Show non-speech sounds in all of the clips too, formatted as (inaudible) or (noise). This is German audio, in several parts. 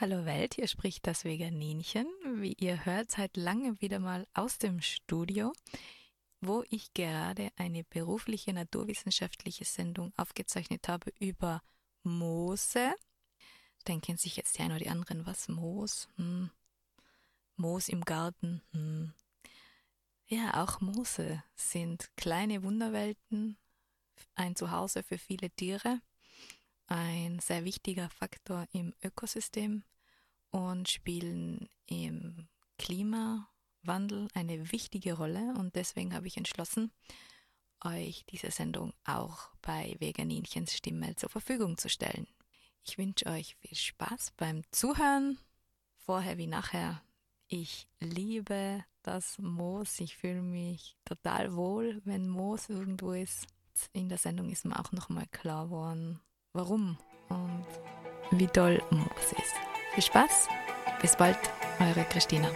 Hallo Welt, hier spricht das Veganinchen. Wie ihr hört, seit langem wieder mal aus dem Studio, wo ich gerade eine berufliche naturwissenschaftliche Sendung aufgezeichnet habe über Moose. Denken sich jetzt die einen oder die anderen, was Moos? Hm. Moos im Garten. Hm. Ja, auch Moose sind kleine Wunderwelten, ein Zuhause für viele Tiere ein sehr wichtiger Faktor im Ökosystem und spielen im Klimawandel eine wichtige Rolle. Und deswegen habe ich entschlossen, euch diese Sendung auch bei Veganinchens Stimme zur Verfügung zu stellen. Ich wünsche euch viel Spaß beim Zuhören, vorher wie nachher. Ich liebe das Moos. Ich fühle mich total wohl, wenn Moos irgendwo ist. In der Sendung ist mir auch nochmal klar geworden, warum und wie toll Moos ist. Viel Spaß, bis bald, eure Christina.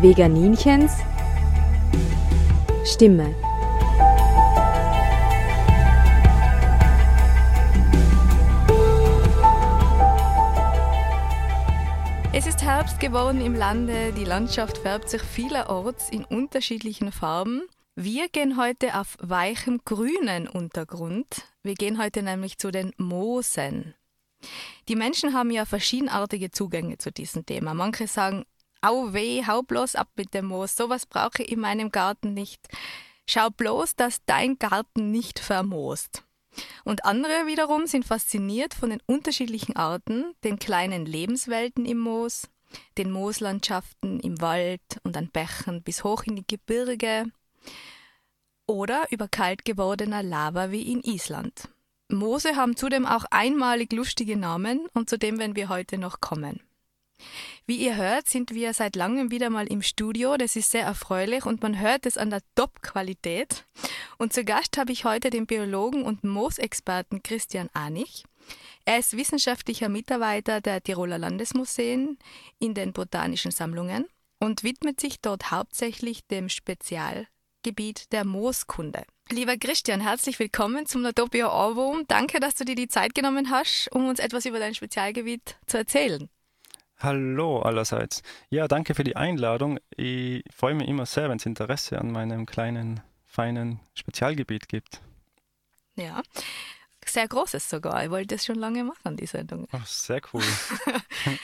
Veganinchens Stimme. Herbst geworden im Lande, die Landschaft färbt sich vielerorts in unterschiedlichen Farben. Wir gehen heute auf weichem grünen Untergrund. Wir gehen heute nämlich zu den Moosen. Die Menschen haben ja verschiedenartige Zugänge zu diesem Thema. Manche sagen, au weh, hau bloß ab mit dem Moos, sowas brauche ich in meinem Garten nicht. Schau bloß, dass dein Garten nicht vermoost. Und andere wiederum sind fasziniert von den unterschiedlichen Arten, den kleinen Lebenswelten im Moos, den Mooslandschaften im Wald und an Bächen bis hoch in die Gebirge oder über kalt gewordener Lava wie in Island. Moose haben zudem auch einmalig lustige Namen und zu dem werden wir heute noch kommen. Wie ihr hört, sind wir seit langem wieder mal im Studio. Das ist sehr erfreulich und man hört es an der Top-Qualität. Und zu Gast habe ich heute den Biologen und Moosexperten Christian Anich. Er ist wissenschaftlicher Mitarbeiter der Tiroler Landesmuseen in den botanischen Sammlungen und widmet sich dort hauptsächlich dem Spezialgebiet der Mooskunde. Lieber Christian, herzlich willkommen zum Natopia Ohrwurm. Danke, dass du dir die Zeit genommen hast, um uns etwas über dein Spezialgebiet zu erzählen. Hallo allerseits. Ja, danke für die Einladung. Ich freue mich immer sehr, wenn es Interesse an meinem kleinen, feinen Spezialgebiet gibt. Ja, sehr großes sogar. Ich wollte das schon lange machen, die Sendung. Oh, sehr cool. (laughs) (laughs)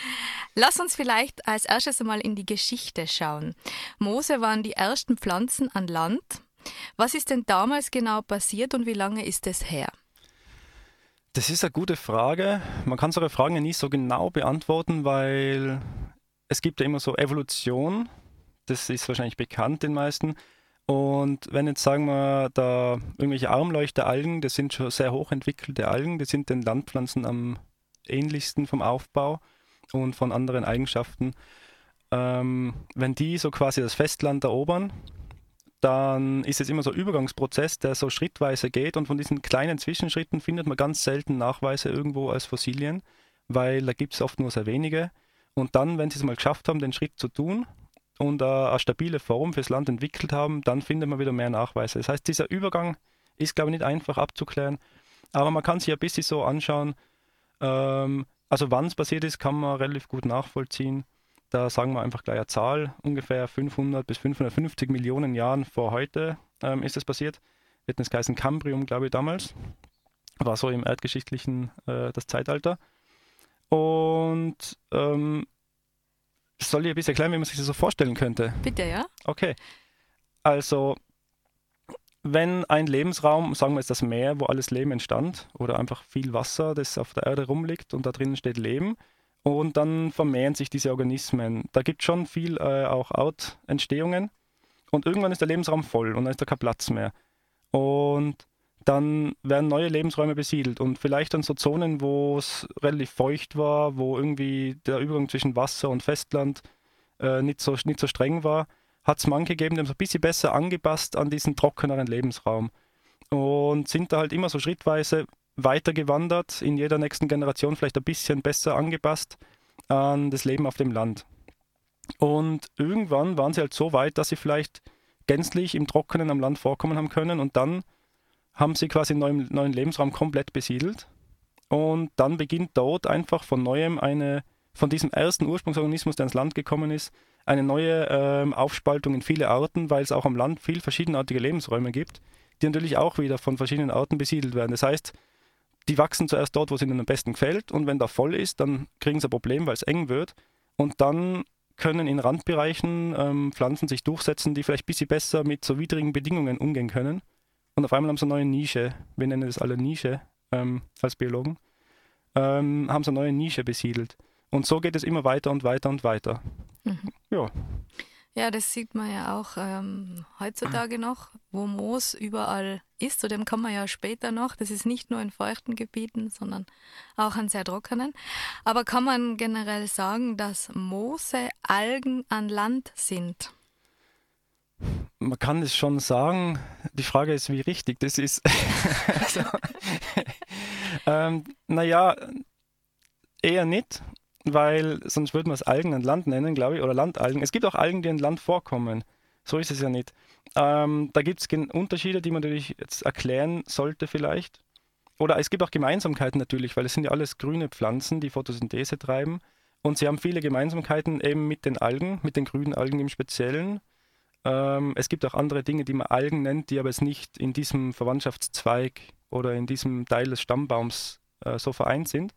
Lass uns vielleicht als erstes einmal in die Geschichte schauen. Moose waren die ersten Pflanzen an Land. Was ist denn damals genau passiert und wie lange ist es her? Das ist eine gute Frage. Man kann solche Fragen ja nie so genau beantworten, weil es gibt ja immer so Evolution. Das ist wahrscheinlich bekannt den meisten. Und wenn jetzt sagen wir da irgendwelche Armleuchteralgen, das sind schon sehr hochentwickelte Algen, die sind den Landpflanzen am ähnlichsten vom Aufbau und von anderen Eigenschaften. Ähm, wenn die so quasi das Festland erobern, dann ist es immer so ein Übergangsprozess, der so schrittweise geht und von diesen kleinen Zwischenschritten findet man ganz selten Nachweise irgendwo als Fossilien, weil da gibt es oft nur sehr wenige. Und dann, wenn sie es mal geschafft haben, den Schritt zu tun und äh, eine stabile Form fürs Land entwickelt haben, dann findet man wieder mehr Nachweise. Das heißt, dieser Übergang ist, glaube ich, nicht einfach abzuklären, aber man kann sich ein bisschen so anschauen, ähm, also wann es passiert ist, kann man relativ gut nachvollziehen. Da sagen wir einfach gleich eine Zahl, ungefähr 500 bis 550 Millionen Jahren vor heute ähm, ist es passiert. Wird das geheißen Cambrium, glaube ich, damals. War so im erdgeschichtlichen äh, das Zeitalter. Und ähm, soll ich ein bisschen erklären, wie man sich das so vorstellen könnte? Bitte, ja. Okay. Also, wenn ein Lebensraum, sagen wir jetzt das Meer, wo alles Leben entstand, oder einfach viel Wasser, das auf der Erde rumliegt und da drinnen steht Leben, und dann vermehren sich diese Organismen. Da gibt es schon viel äh, auch Out-Entstehungen und irgendwann ist der Lebensraum voll und dann ist da kein Platz mehr. Und dann werden neue Lebensräume besiedelt und vielleicht dann so Zonen, wo es relativ feucht war, wo irgendwie der Übergang zwischen Wasser und Festland äh, nicht, so, nicht so streng war, hat es manche gegeben, die haben es ein bisschen besser angepasst an diesen trockeneren Lebensraum und sind da halt immer so schrittweise weitergewandert, in jeder nächsten Generation vielleicht ein bisschen besser angepasst an das Leben auf dem Land. Und irgendwann waren sie halt so weit, dass sie vielleicht gänzlich im Trockenen am Land vorkommen haben können und dann haben sie quasi einen neuen, neuen Lebensraum komplett besiedelt und dann beginnt dort einfach von neuem eine, von diesem ersten Ursprungsorganismus, der ins Land gekommen ist, eine neue ähm, Aufspaltung in viele Arten, weil es auch am Land viel verschiedenartige Lebensräume gibt, die natürlich auch wieder von verschiedenen Arten besiedelt werden. Das heißt, die wachsen zuerst dort, wo es ihnen am besten gefällt und wenn da voll ist, dann kriegen sie ein Problem, weil es eng wird und dann können in Randbereichen ähm, Pflanzen sich durchsetzen, die vielleicht ein bisschen besser mit so widrigen Bedingungen umgehen können. Und auf einmal haben sie eine neue Nische, wir nennen das alle Nische ähm, als Biologen, ähm, haben sie eine neue Nische besiedelt. Und so geht es immer weiter und weiter und weiter. Mhm. Ja. Ja, das sieht man ja auch ähm, heutzutage noch, wo Moos überall ist. Zu dem kommen wir ja später noch. Das ist nicht nur in feuchten Gebieten, sondern auch an sehr trockenen. Aber kann man generell sagen, dass Moose Algen an Land sind? Man kann es schon sagen. Die Frage ist, wie richtig das ist. (laughs) also, (laughs) ähm, naja, eher nicht weil sonst würde man es Algen an Land nennen, glaube ich, oder Landalgen. Es gibt auch Algen, die an Land vorkommen. So ist es ja nicht. Ähm, da gibt es Unterschiede, die man natürlich jetzt erklären sollte vielleicht. Oder es gibt auch Gemeinsamkeiten natürlich, weil es sind ja alles grüne Pflanzen, die Photosynthese treiben. Und sie haben viele Gemeinsamkeiten eben mit den Algen, mit den grünen Algen im Speziellen. Ähm, es gibt auch andere Dinge, die man Algen nennt, die aber jetzt nicht in diesem Verwandtschaftszweig oder in diesem Teil des Stammbaums äh, so vereint sind.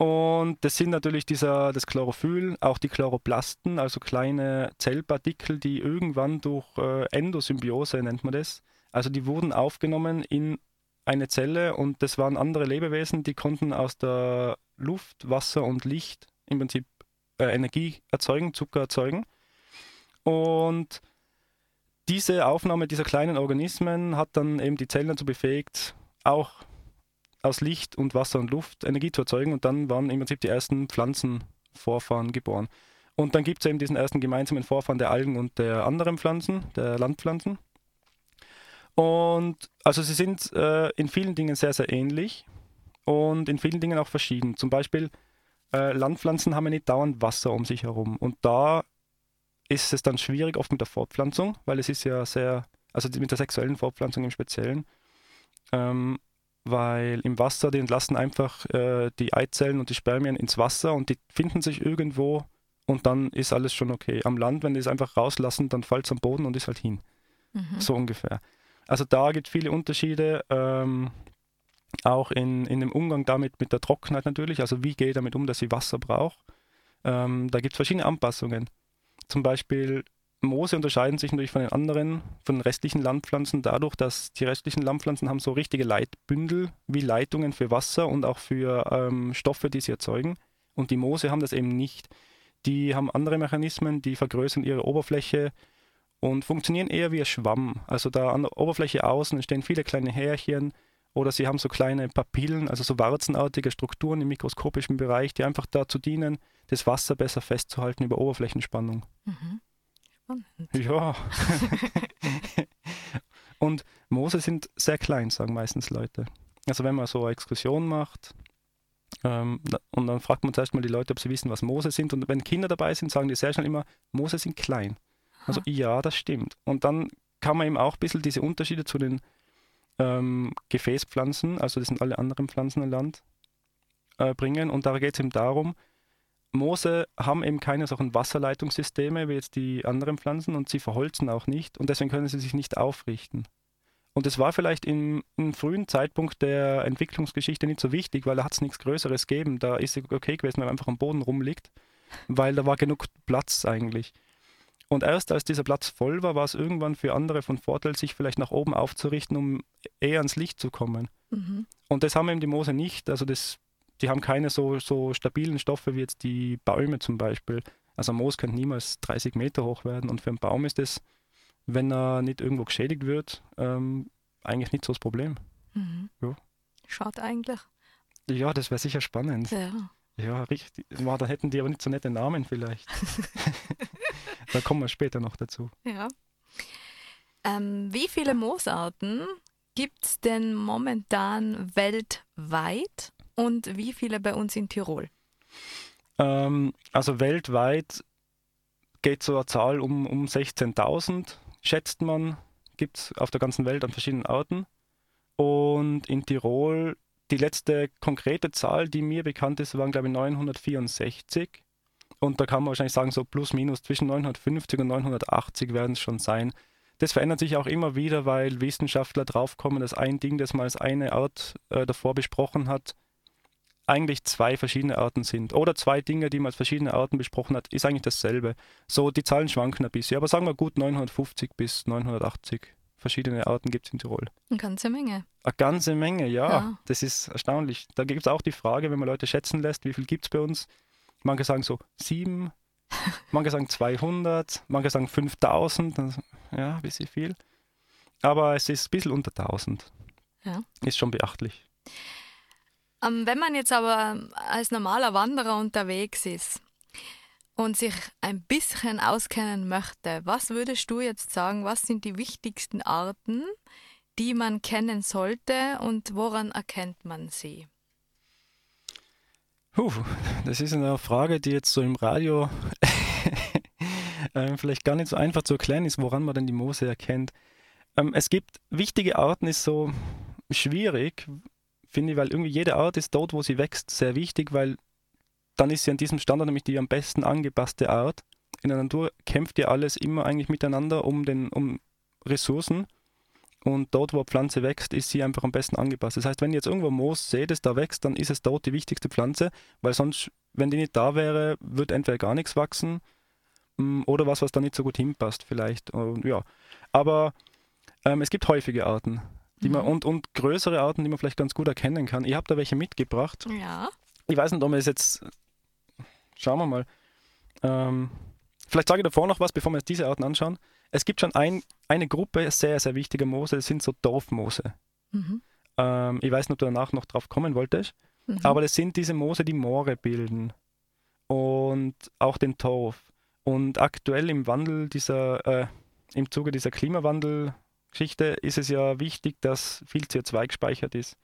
Und das sind natürlich dieser, das Chlorophyll, auch die Chloroplasten, also kleine Zellpartikel, die irgendwann durch äh, Endosymbiose nennt man das. Also die wurden aufgenommen in eine Zelle und das waren andere Lebewesen, die konnten aus der Luft, Wasser und Licht im Prinzip äh, Energie erzeugen, Zucker erzeugen. Und diese Aufnahme dieser kleinen Organismen hat dann eben die Zellen dazu befähigt, auch aus Licht und Wasser und Luft Energie zu erzeugen und dann waren im Prinzip die ersten Pflanzenvorfahren geboren. Und dann gibt es eben diesen ersten gemeinsamen Vorfahren der Algen und der anderen Pflanzen, der Landpflanzen. Und also sie sind äh, in vielen Dingen sehr, sehr ähnlich und in vielen Dingen auch verschieden. Zum Beispiel äh, Landpflanzen haben ja nicht dauernd Wasser um sich herum. Und da ist es dann schwierig oft mit der Fortpflanzung, weil es ist ja sehr, also mit der sexuellen Fortpflanzung im Speziellen. Ähm, weil im Wasser, die entlassen einfach äh, die Eizellen und die Spermien ins Wasser und die finden sich irgendwo und dann ist alles schon okay. Am Land, wenn die es einfach rauslassen, dann fällt es am Boden und ist halt hin. Mhm. So ungefähr. Also da gibt es viele Unterschiede, ähm, auch in, in dem Umgang damit mit der Trockenheit natürlich. Also wie gehe ich damit um, dass ich Wasser brauche. Ähm, da gibt es verschiedene Anpassungen. Zum Beispiel Moose unterscheiden sich natürlich von den anderen, von den restlichen Landpflanzen dadurch, dass die restlichen Landpflanzen haben so richtige Leitbündel wie Leitungen für Wasser und auch für ähm, Stoffe, die sie erzeugen. Und die Moose haben das eben nicht. Die haben andere Mechanismen, die vergrößern ihre Oberfläche und funktionieren eher wie ein Schwamm. Also da an der Oberfläche außen entstehen viele kleine Härchen oder sie haben so kleine Papillen, also so warzenartige Strukturen im mikroskopischen Bereich, die einfach dazu dienen, das Wasser besser festzuhalten über Oberflächenspannung. Mhm. Spannend. Ja. (laughs) und Moose sind sehr klein, sagen meistens Leute. Also wenn man so eine Exkursion macht ähm, und dann fragt man zuerst mal die Leute, ob sie wissen, was Moose sind. Und wenn Kinder dabei sind, sagen die sehr schnell immer, Moose sind klein. Also ja, das stimmt. Und dann kann man eben auch ein bisschen diese Unterschiede zu den ähm, Gefäßpflanzen, also das sind alle anderen Pflanzen im Land, äh, bringen. Und da geht es eben darum, Moose haben eben keine solchen Wasserleitungssysteme wie jetzt die anderen Pflanzen und sie verholzen auch nicht und deswegen können sie sich nicht aufrichten. Und es war vielleicht im, im, frühen Zeitpunkt der Entwicklungsgeschichte nicht so wichtig, weil da hat es nichts Größeres gegeben. Da ist es okay gewesen, wenn man einfach am Boden rumliegt, weil da war genug Platz eigentlich. Und erst als dieser Platz voll war, war es irgendwann für andere von Vorteil, sich vielleicht nach oben aufzurichten, um eher ans Licht zu kommen. Mhm. Und das haben eben die Moose nicht. Also das die haben keine so, so stabilen Stoffe wie jetzt die Bäume zum Beispiel. Also ein Moos kann niemals 30 Meter hoch werden und für einen Baum ist es, wenn er nicht irgendwo geschädigt wird, ähm, eigentlich nicht so das Problem. Mhm. Ja. Schaut eigentlich. Ja, das wäre sicher spannend. Ja. Ja, richtig. Da hätten die aber nicht so nette Namen vielleicht. (laughs) da kommen wir später noch dazu. Ja. Ähm, wie viele Moosarten gibt es denn momentan weltweit? Und wie viele bei uns in Tirol? Ähm, also weltweit geht so eine Zahl um, um 16.000, schätzt man, gibt es auf der ganzen Welt an verschiedenen Orten. Und in Tirol, die letzte konkrete Zahl, die mir bekannt ist, waren, glaube ich, 964. Und da kann man wahrscheinlich sagen, so plus minus zwischen 950 und 980 werden es schon sein. Das verändert sich auch immer wieder, weil Wissenschaftler draufkommen, dass ein Ding, das man als eine Art äh, davor besprochen hat, eigentlich zwei verschiedene Arten sind. Oder zwei Dinge, die man als verschiedene Arten besprochen hat, ist eigentlich dasselbe. So, die Zahlen schwanken ein bisschen, aber sagen wir gut 950 bis 980 verschiedene Arten gibt es in Tirol. Eine ganze Menge. Eine ganze Menge, ja. ja. Das ist erstaunlich. Da gibt es auch die Frage, wenn man Leute schätzen lässt, wie viel gibt es bei uns? Manche sagen so sieben, (laughs) manche sagen 200, manche sagen 5000. Ja, ein bisschen viel. Aber es ist ein bisschen unter 1000. Ja. Ist schon beachtlich. Ähm, wenn man jetzt aber als normaler Wanderer unterwegs ist und sich ein bisschen auskennen möchte, was würdest du jetzt sagen, was sind die wichtigsten Arten, die man kennen sollte und woran erkennt man sie? Puh, das ist eine Frage, die jetzt so im Radio (laughs) äh, vielleicht gar nicht so einfach zu erklären ist, woran man denn die Moose erkennt. Ähm, es gibt wichtige Arten, ist so schwierig, finde ich, weil irgendwie jede Art ist dort, wo sie wächst, sehr wichtig, weil dann ist sie an diesem Standort nämlich die am besten angepasste Art. In der Natur kämpft ja alles immer eigentlich miteinander um, den, um Ressourcen. Und dort, wo eine Pflanze wächst, ist sie einfach am besten angepasst. Das heißt, wenn ihr jetzt irgendwo Moos seht, das da wächst, dann ist es dort die wichtigste Pflanze, weil sonst, wenn die nicht da wäre, wird entweder gar nichts wachsen mm, oder was, was da nicht so gut hinpasst, vielleicht. Und, ja. Aber ähm, es gibt häufige Arten die man, und, und größere Arten, die man vielleicht ganz gut erkennen kann. Ich habe da welche mitgebracht. Ja. Ich weiß nicht, ob man es jetzt. Schauen wir mal. Ähm, vielleicht sage ich davor noch was, bevor wir jetzt diese Arten anschauen es gibt schon ein, eine Gruppe sehr, sehr wichtiger Moose, das sind so Dorfmoose. Mhm. Ähm, ich weiß nicht, ob du danach noch drauf kommen wolltest, mhm. aber das sind diese Moose, die Moore bilden und auch den Torf. Und aktuell im Wandel dieser, äh, im Zuge dieser Klimawandelgeschichte ist es ja wichtig, dass viel CO2 gespeichert ist.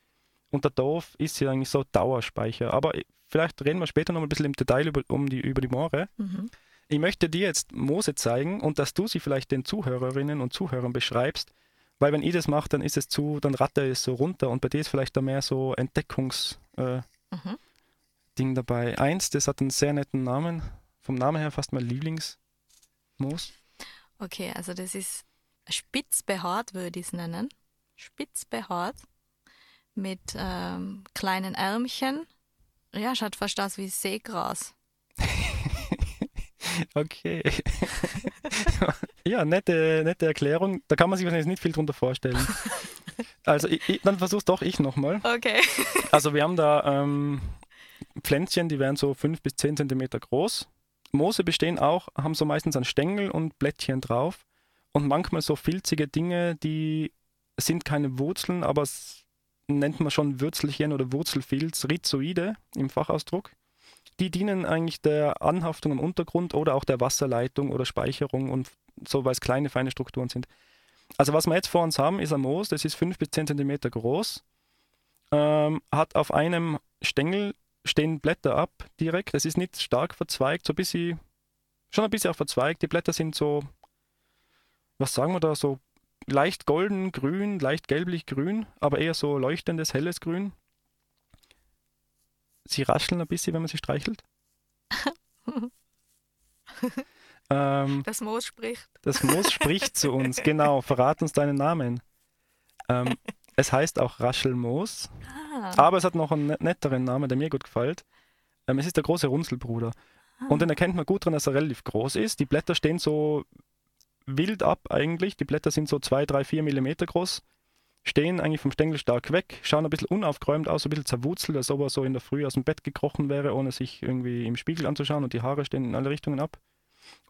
Und der Dorf ist ja eigentlich so Dauerspeicher. Aber vielleicht reden wir später noch ein bisschen im Detail über, um die, über die Moore. Mhm. Ich möchte dir jetzt Mose zeigen und dass du sie vielleicht den Zuhörerinnen und Zuhörern beschreibst, weil wenn ich das mache, dann ist es zu, dann ratte es so runter und bei dir ist vielleicht da mehr so Entdeckungs äh, mhm. Ding dabei. Eins, das hat einen sehr netten Namen, vom Namen her fast mein Lieblingsmoos. Okay, also das ist spitz behaart, würde ich es nennen. Spitz behaart mit ähm, kleinen Ärmchen. Ja, schaut fast aus wie Seegras. (laughs) Okay. (laughs) ja, nette, nette Erklärung. Da kann man sich wahrscheinlich nicht viel drunter vorstellen. (laughs) Also ich, ich, dann versuch's doch ich nochmal. Okay. Also wir haben da ähm, Pflänzchen, die werden so 5 bis 10 Zentimeter groß. Moose bestehen auch, haben so meistens einen Stängel und Blättchen drauf. Und manchmal so filzige Dinge, die sind keine Wurzeln, aber es nennt man schon Würzelchen oder Wurzelfilz, Rhizoide im Fachausdruck. Die dienen eigentlich der Anhaftung am Untergrund oder auch der Wasserleitung oder Speicherung und so, weil es kleine, feine Strukturen sind. Also was wir jetzt vor uns haben, ist ein Moos, das ist 5 bis 10 cm groß, ähm, hat auf einem Stängel stehen Blätter ab direkt, das ist nicht stark verzweigt, so ein bisschen, schon ein bisschen auch verzweigt, die Blätter sind so, was sagen wir da, so leicht golden, grün, leicht gelblich grün, aber eher so leuchtendes, helles Grün sie rascheln ein bisschen, wenn man sie streichelt. (laughs) ähm, das Moos spricht. Das Moos spricht zu uns, genau. Verrat uns deinen Namen. Ähm, es heißt auch Raschelmoos, ah. aber es hat noch einen netteren Namen, der mir gut gefällt. Ähm, es ist der große Runzelbruder. Ah. Und den erkennt man gut daran, dass er relativ groß ist. Die Blätter stehen so wild ab eigentlich. Die Blätter sind so 2, 3, 4 Millimeter groß stehen eigentlich vom Stängel stark weg, schauen ein bisschen unaufgeräumt aus, ein bisschen zerwurzelt, als ob er so in der Früh aus dem Bett gekrochen wäre, ohne sich irgendwie im Spiegel anzuschauen und die Haare stehen in alle Richtungen ab.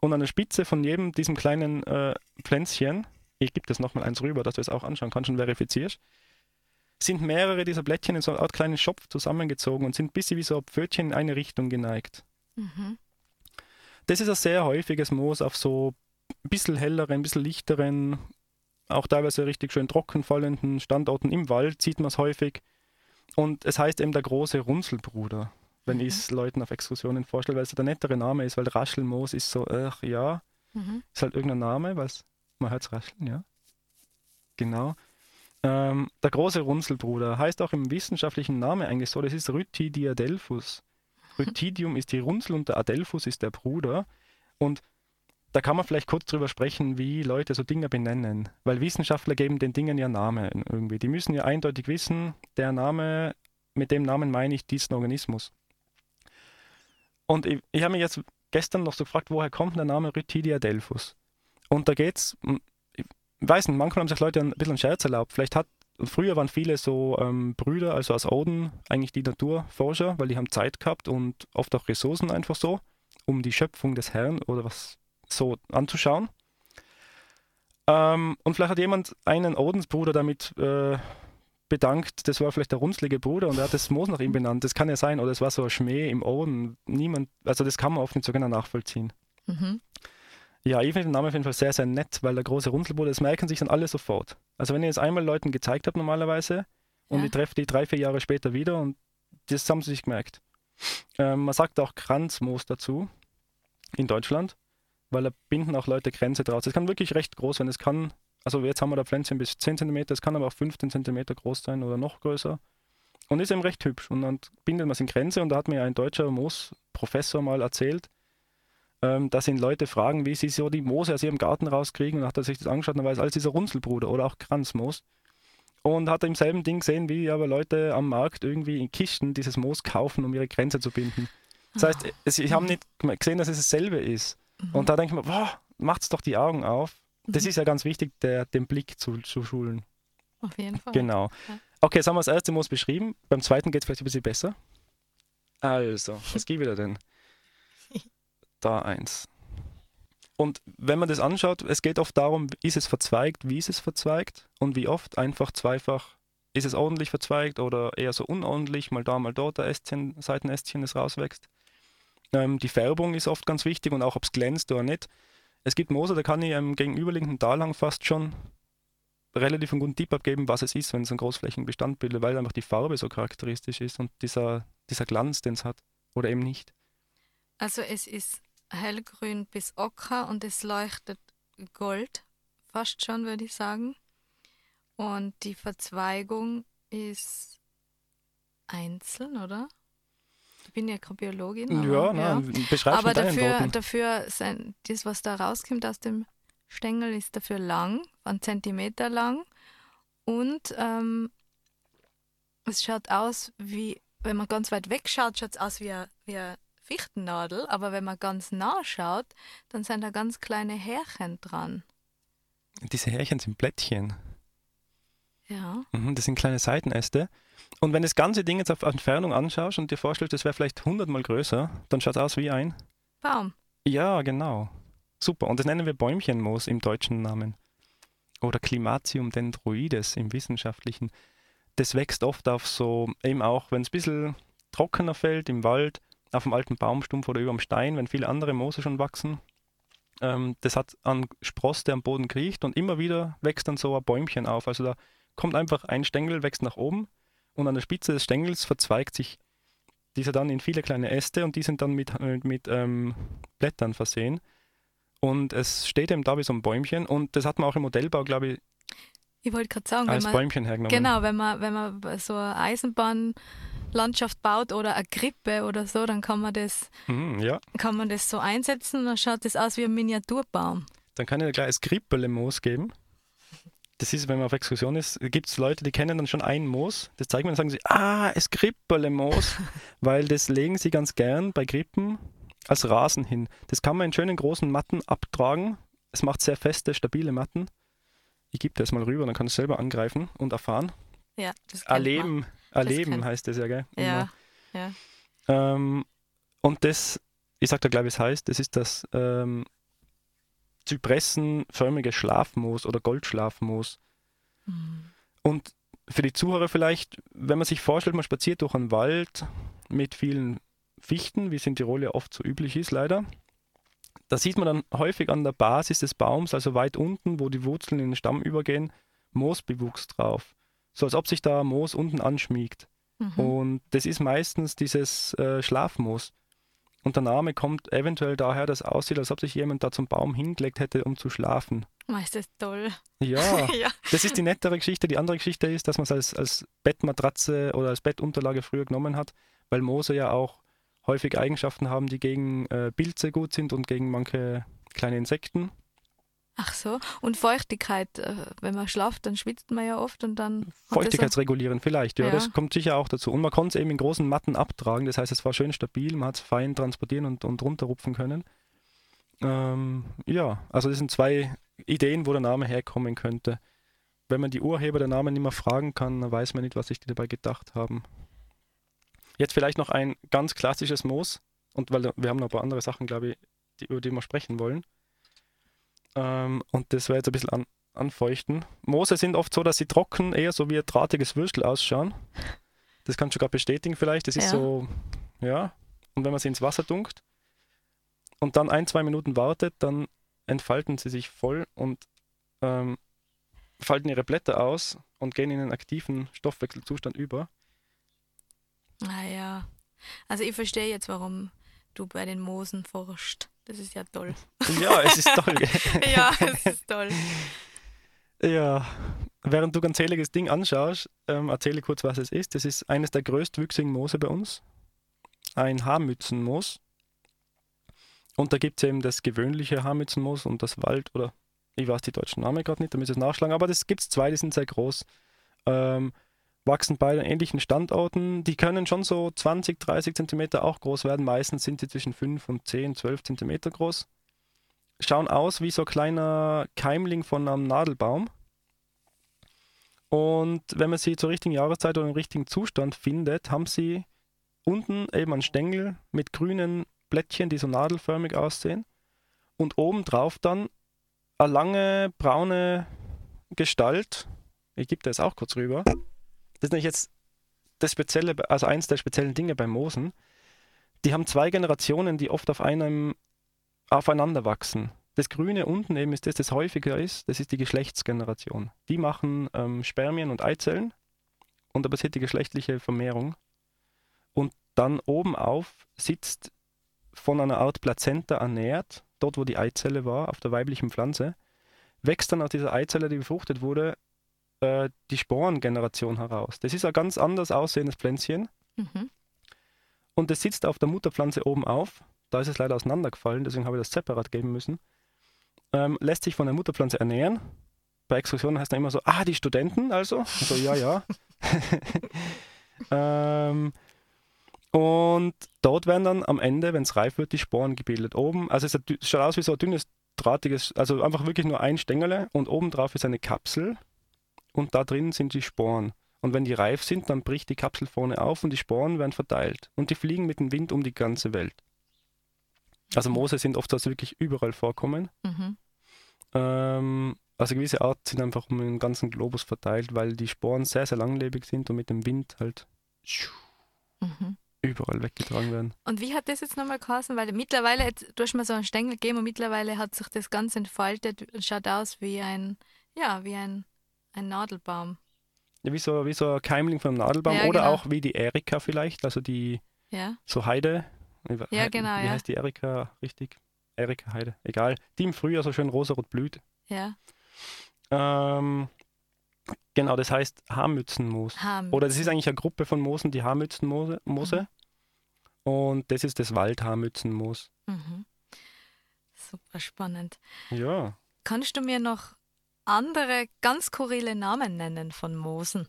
Und an der Spitze von jedem diesem kleinen äh, Pflänzchen, ich gebe das nochmal eins rüber, dass du es auch anschauen kannst und verifizierst, sind mehrere dieser Blättchen in so einer Art kleinen Schopf zusammengezogen und sind ein bisschen wie so ein Pfötchen in eine Richtung geneigt. Mhm. Das ist ein sehr häufiges Moos auf so ein bisschen helleren, ein bisschen lichteren, auch teilweise richtig schön trockenfallenden Standorten im Wald sieht man es häufig. Und es heißt eben der große Runzelbruder, wenn mhm. ich es Leuten auf Exkursionen vorstelle, weil es der nettere Name ist, weil Raschelmoos ist so, ach ja, mhm. ist halt irgendein Name, weil Man hört es rascheln, ja. Genau. Ähm, der große Runzelbruder heißt auch im wissenschaftlichen Namen eigentlich so, das ist Rhytidiadelphus. (laughs) Rhytidium ist die Runzel und der Adelphus ist der Bruder. Und da kann man vielleicht kurz drüber sprechen, wie Leute so Dinge benennen. Weil Wissenschaftler geben den Dingen ja Namen irgendwie. Die müssen ja eindeutig wissen, der Name, mit dem Namen meine ich diesen Organismus. Und ich, ich habe mich jetzt gestern noch so gefragt, woher kommt der Name Rhytidiadelphus? Und da geht's, ich weiß nicht, manchmal haben sich Leute ein bisschen einen Scherz erlaubt. Vielleicht hat, früher waren viele so ähm, Brüder, also aus Oden, eigentlich die Naturforscher, weil die haben Zeit gehabt und oft auch Ressourcen einfach so, um die Schöpfung des Herrn oder was so anzuschauen. Ähm, und vielleicht hat jemand einen Ordensbruder damit äh, bedankt, das war vielleicht der runzlige Bruder und er hat das Moos nach ihm benannt. Das kann ja sein, oder es war so ein Schmäh im Orden. Niemand, also das kann man oft nicht so genau nachvollziehen. Mhm. Ja, ich finde den Namen auf jeden Fall sehr, sehr nett, weil der große Runzelbruder, das merken sich dann alle sofort. Also wenn ihr es einmal Leuten gezeigt habt normalerweise und ja. ich treffe die drei, vier Jahre später wieder und das haben sie sich gemerkt. Ähm, man sagt auch Kranzmoos dazu in Deutschland weil da binden auch Leute Grenze draus. Es kann wirklich recht groß sein. Es kann, also jetzt haben wir da Pflänzchen bis 10 cm, es kann aber auch 15 cm groß sein oder noch größer. Und ist eben recht hübsch. Und dann bindet man es in Grenze und da hat mir ein deutscher Moosprofessor mal erzählt, ähm, dass ihn Leute fragen, wie sie so die Moose aus ihrem Garten rauskriegen. Und dann hat er sich das angeschaut und weiß, alles dieser Runzelbruder oder auch Kranzmoos. Und hat im selben Ding gesehen, wie aber Leute am Markt irgendwie in Kisten dieses Moos kaufen, um ihre Grenze zu binden. Das heißt, ah. es, ich habe nicht gesehen, dass es dasselbe ist. Mhm. Und da denke ich mir, boah, macht's doch die Augen auf. Das mhm. ist ja ganz wichtig, der, den Blick zu, zu schulen. Auf jeden Fall. Genau. Ja. Okay, jetzt haben wir das erste Moos beschrieben. Beim zweiten geht es vielleicht ein bisschen besser. Also, was gibt wieder denn? (laughs) Da eins. Und wenn man das anschaut, es geht oft darum, ist es verzweigt, wie ist es verzweigt und wie oft, einfach zweifach, ist es ordentlich verzweigt oder eher so unordentlich, mal da, mal dort, der Ästchen, Seitenästchen, das rauswächst. Ähm, die Färbung ist oft ganz wichtig und auch, ob es glänzt oder nicht. Es gibt Moose, da kann ich am gegenüberliegenden Talhang fast schon relativ einen guten Tipp abgeben, was es ist, wenn es einen großflächigen Bestand bildet, weil einfach die Farbe so charakteristisch ist und dieser, dieser Glanz, den es hat. Oder eben nicht. Also es ist hellgrün bis ocker und es leuchtet gold, fast schon, würde ich sagen. Und die Verzweigung ist einzeln, oder? Ich bin ja keine Biologin. Aber, ja, ja. beschreib Aber dafür, dafür sein, das, was da rauskommt aus dem Stängel, ist dafür lang, einen Zentimeter lang. Und ähm, es schaut aus wie, wenn man ganz weit weg schaut, schaut es aus wie eine, wie eine Fichtennadel. Aber wenn man ganz nah schaut, dann sind da ganz kleine Härchen dran. Diese Härchen sind Blättchen. Ja. Mhm, das sind kleine Seitenäste. Und wenn du das ganze Ding jetzt auf Entfernung anschaust und dir vorstellst, das wäre vielleicht hundertmal größer, dann schaut es aus wie ein Baum. Ja, genau. Super. Und das nennen wir Bäumchenmoos im deutschen Namen. Oder Climatium dendroides im wissenschaftlichen. Das wächst oft auf so, eben auch, wenn es ein bisschen trockener fällt, im Wald, auf dem alten Baumstumpf oder über dem Stein, wenn viele andere Moose schon wachsen. Ähm, das hat einen Spross, der am Boden kriecht und immer wieder wächst dann so ein Bäumchen auf. Also da kommt einfach ein Stängel, wächst nach oben und an der Spitze des Stängels verzweigt sich dieser dann in viele kleine Äste und die sind dann mit, mit, mit ähm, Blättern versehen. Und es steht eben da wie so ein Bäumchen und das hat man auch im Modellbau, glaube ich, ich wollte gerade sagen, als man, Bäumchen hergenommen. Genau, wenn man, wenn man so eine Eisenbahnlandschaft baut oder eine Krippe oder so, dann kann man das, mhm, ja. kann man das so einsetzen und dann schaut das aus wie ein Miniaturbaum. Dann kann ich dir gleich ein Krippele-Moos geben das ist, wenn man auf Exkursion ist, gibt es Leute, die kennen dann schon ein Moos. Das zeigen wir, dann sagen sie, ah, es Krippele-Moos, (laughs) weil das legen sie ganz gern bei Krippen als Rasen hin. Das kann man in schönen großen Matten abtragen. Es macht sehr feste, stabile Matten. Ich gebe das mal rüber, dann kann es selber angreifen und erfahren. Ja, das Erleben, erleben das heißt das ja, gell? Ja, ja. Ähm, und das, ich sag da gleich, wie es heißt, das ist das ähm, zypressenförmige Schlafmoos oder Goldschlafmoos. Mhm. Und für die Zuhörer vielleicht, wenn man sich vorstellt, man spaziert durch einen Wald mit vielen Fichten, wie es in Tirol ja oft so üblich ist, leider. Da sieht man dann häufig an der Basis des Baums, also weit unten, wo die Wurzeln in den Stamm übergehen, Moosbewuchs drauf. So als ob sich da Moos unten anschmiegt. Mhm. Und das ist meistens dieses äh, Schlafmoos. Und der Name kommt eventuell daher, dass es aussieht, als ob sich jemand da zum Baum hingelegt hätte, um zu schlafen. Meist ist toll. Ja, (laughs) ja. das ist die nettere Geschichte. Die andere Geschichte ist, dass man es als, als Bettmatratze oder als Bettunterlage früher genommen hat, weil Moose ja auch häufig Eigenschaften haben, die gegen äh, Pilze gut sind und gegen manche kleine Insekten. Ach so. Und Feuchtigkeit, äh, wenn man schlaft, dann schwitzt man ja oft und dann. Feuchtigkeitsregulierend vielleicht, ja, Ja. das kommt sicher auch dazu. Und man konnte es eben in großen Matten abtragen, das heißt, es war schön stabil, man hat es fein transportieren und, und runterrupfen können. Ähm, ja, also das sind zwei Ideen, wo der Name herkommen könnte. Wenn man die Urheber der Namen nicht mehr fragen kann, dann weiß man nicht, was sich die dabei gedacht haben. Jetzt vielleicht noch ein ganz klassisches Moos, und weil wir haben noch ein paar andere Sachen, glaube ich, die, über die wir sprechen wollen. Ähm, und das wäre jetzt ein bisschen an, anfeuchten. Moose sind oft so, dass sie trocken eher so wie ein drahtiges Würstel ausschauen. Das kannst du gerade bestätigen vielleicht. Das ist Ja. so, ja. Und wenn man sie ins Wasser dunkt und dann ein, zwei Minuten wartet, dann entfalten sie sich voll und ähm, falten ihre Blätter aus und gehen in einen aktiven Stoffwechselzustand über. Ah ja. Also ich verstehe jetzt, warum du bei den Moosen forschst. Das ist ja toll. Ja, es ist toll. (laughs) ja, es ist toll. Ja, während du ganz seliges Ding anschaust, ähm, erzähle ich kurz, was es ist. Das ist eines der größtwüchsigen Moose bei uns. Ein Haarmützenmoos. Und da gibt es eben das gewöhnliche Haarmützenmoos und das Wald, oder ich weiß die deutschen Namen gerade nicht, da müsst ihr es nachschlagen, aber das gibt es zwei, die sind sehr groß. Ähm, wachsen beide an ähnlichen Standorten. Die können schon so 20, 30 Zentimeter auch groß werden. Meistens sind sie zwischen 5 und 10, 12 Zentimeter groß schauen aus wie so ein kleiner Keimling von einem Nadelbaum. Und wenn man sie zur richtigen Jahreszeit oder im richtigen Zustand findet, haben sie unten eben einen Stängel mit grünen Blättchen, die so nadelförmig aussehen. Und obendrauf dann eine lange braune Gestalt. Ich gebe das auch kurz rüber. Das ist nämlich jetzt das Spezielle, also eins der speziellen Dinge beim Moosen. Die haben zwei Generationen, die oft auf einem aufeinander wachsen. Das Grüne unten eben ist das, das häufiger ist, das ist die Geschlechtsgeneration. Die machen ähm, Spermien und Eizellen und da passiert die geschlechtliche Vermehrung. Und dann oben auf sitzt von einer Art Plazenta ernährt, dort wo die Eizelle war, auf der weiblichen Pflanze, wächst dann aus dieser Eizelle, die befruchtet wurde, äh, die Sporengeneration heraus. Das ist ein ganz anders aussehendes Pflänzchen Mhm. und es sitzt auf der Mutterpflanze oben auf. Da ist es leider auseinandergefallen, deswegen habe ich das separat geben müssen. Ähm, lässt sich von der Mutterpflanze ernähren. Bei Exkursionen heißt dann immer so, ah, die Studenten also. So, ja, ja. (laughs) ähm, und dort werden dann am Ende, wenn es reif wird, die Sporen gebildet. Oben, also es schaut aus wie so ein dünnes, drahtiges, also einfach wirklich nur ein Stängel und oben drauf ist eine Kapsel und da drin sind die Sporen. Und wenn die reif sind, dann bricht die Kapsel vorne auf und die Sporen werden verteilt. Und die fliegen mit dem Wind um die ganze Welt. Also Moose sind oft, sie wirklich überall vorkommen. Mhm. Ähm, also gewisse Arten sind einfach um den ganzen Globus verteilt, weil die Sporen sehr, sehr langlebig sind und mit dem Wind halt Mhm. überall weggetragen werden. Und wie hat das jetzt nochmal geheißen? Weil mittlerweile, jetzt, du hast mir so einen Stängel gegeben und mittlerweile hat sich das ganz entfaltet und schaut aus wie ein, ja, wie ein, ein Nadelbaum. Ja, wie, so, wie so ein Keimling von einem Nadelbaum Ja, oder genau. auch wie die Erika vielleicht, also die Ja, so Heide. Wie- Ja, He- genau, Wie ja. heißt die Erika richtig? Erika Heide, egal. Die im Frühjahr so schön rosarot blüht. ja. Ähm, genau, das heißt Haarmützenmoos. Haben. Oder das ist eigentlich eine Gruppe von Moosen, die Haarmützenmoose. Moose. Und das ist das Waldhaarmützenmoos. Mhm. Super spannend. Ja. Kannst du mir noch andere ganz skurrile Namen nennen von Moosen?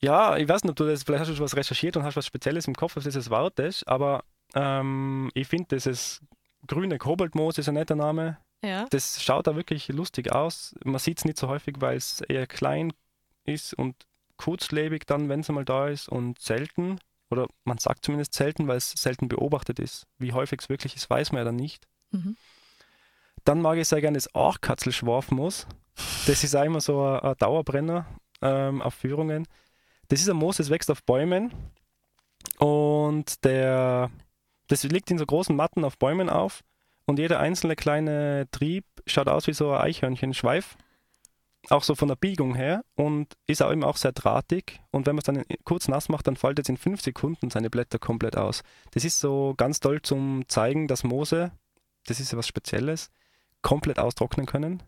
Ja, ich weiß nicht, ob du das, vielleicht hast du schon was recherchiert und hast was Spezielles im Kopf, was dieses Wort ist, aber ähm, ich finde, dieses grüne Koboldmoos ist ein netter Name. Ja. Das schaut da wirklich lustig aus. Man sieht es nicht so häufig, weil es eher klein ist und kurzlebig dann, wenn es einmal da ist und selten. Oder man sagt zumindest selten, weil es selten beobachtet ist. Wie häufig es wirklich ist, weiß man ja dann nicht. Mhm. Dann mag ich sehr gerne das Aachkatzelschwarfmoos. Das ist auch immer so ein, ein Dauerbrenner ähm, auf Führungen. Das ist ein Moos, das wächst auf Bäumen und der, das liegt in so großen Matten auf Bäumen auf und jeder einzelne kleine Trieb schaut aus wie so ein Eichhörnchenschweif. auch so von der Biegung her und ist auch immer auch sehr drahtig. Und wenn man es dann kurz nass macht, dann faltet es in fünf Sekunden seine Blätter komplett aus. Das ist so ganz toll zum zeigen, dass Moose, das ist ja was Spezielles, komplett austrocknen können.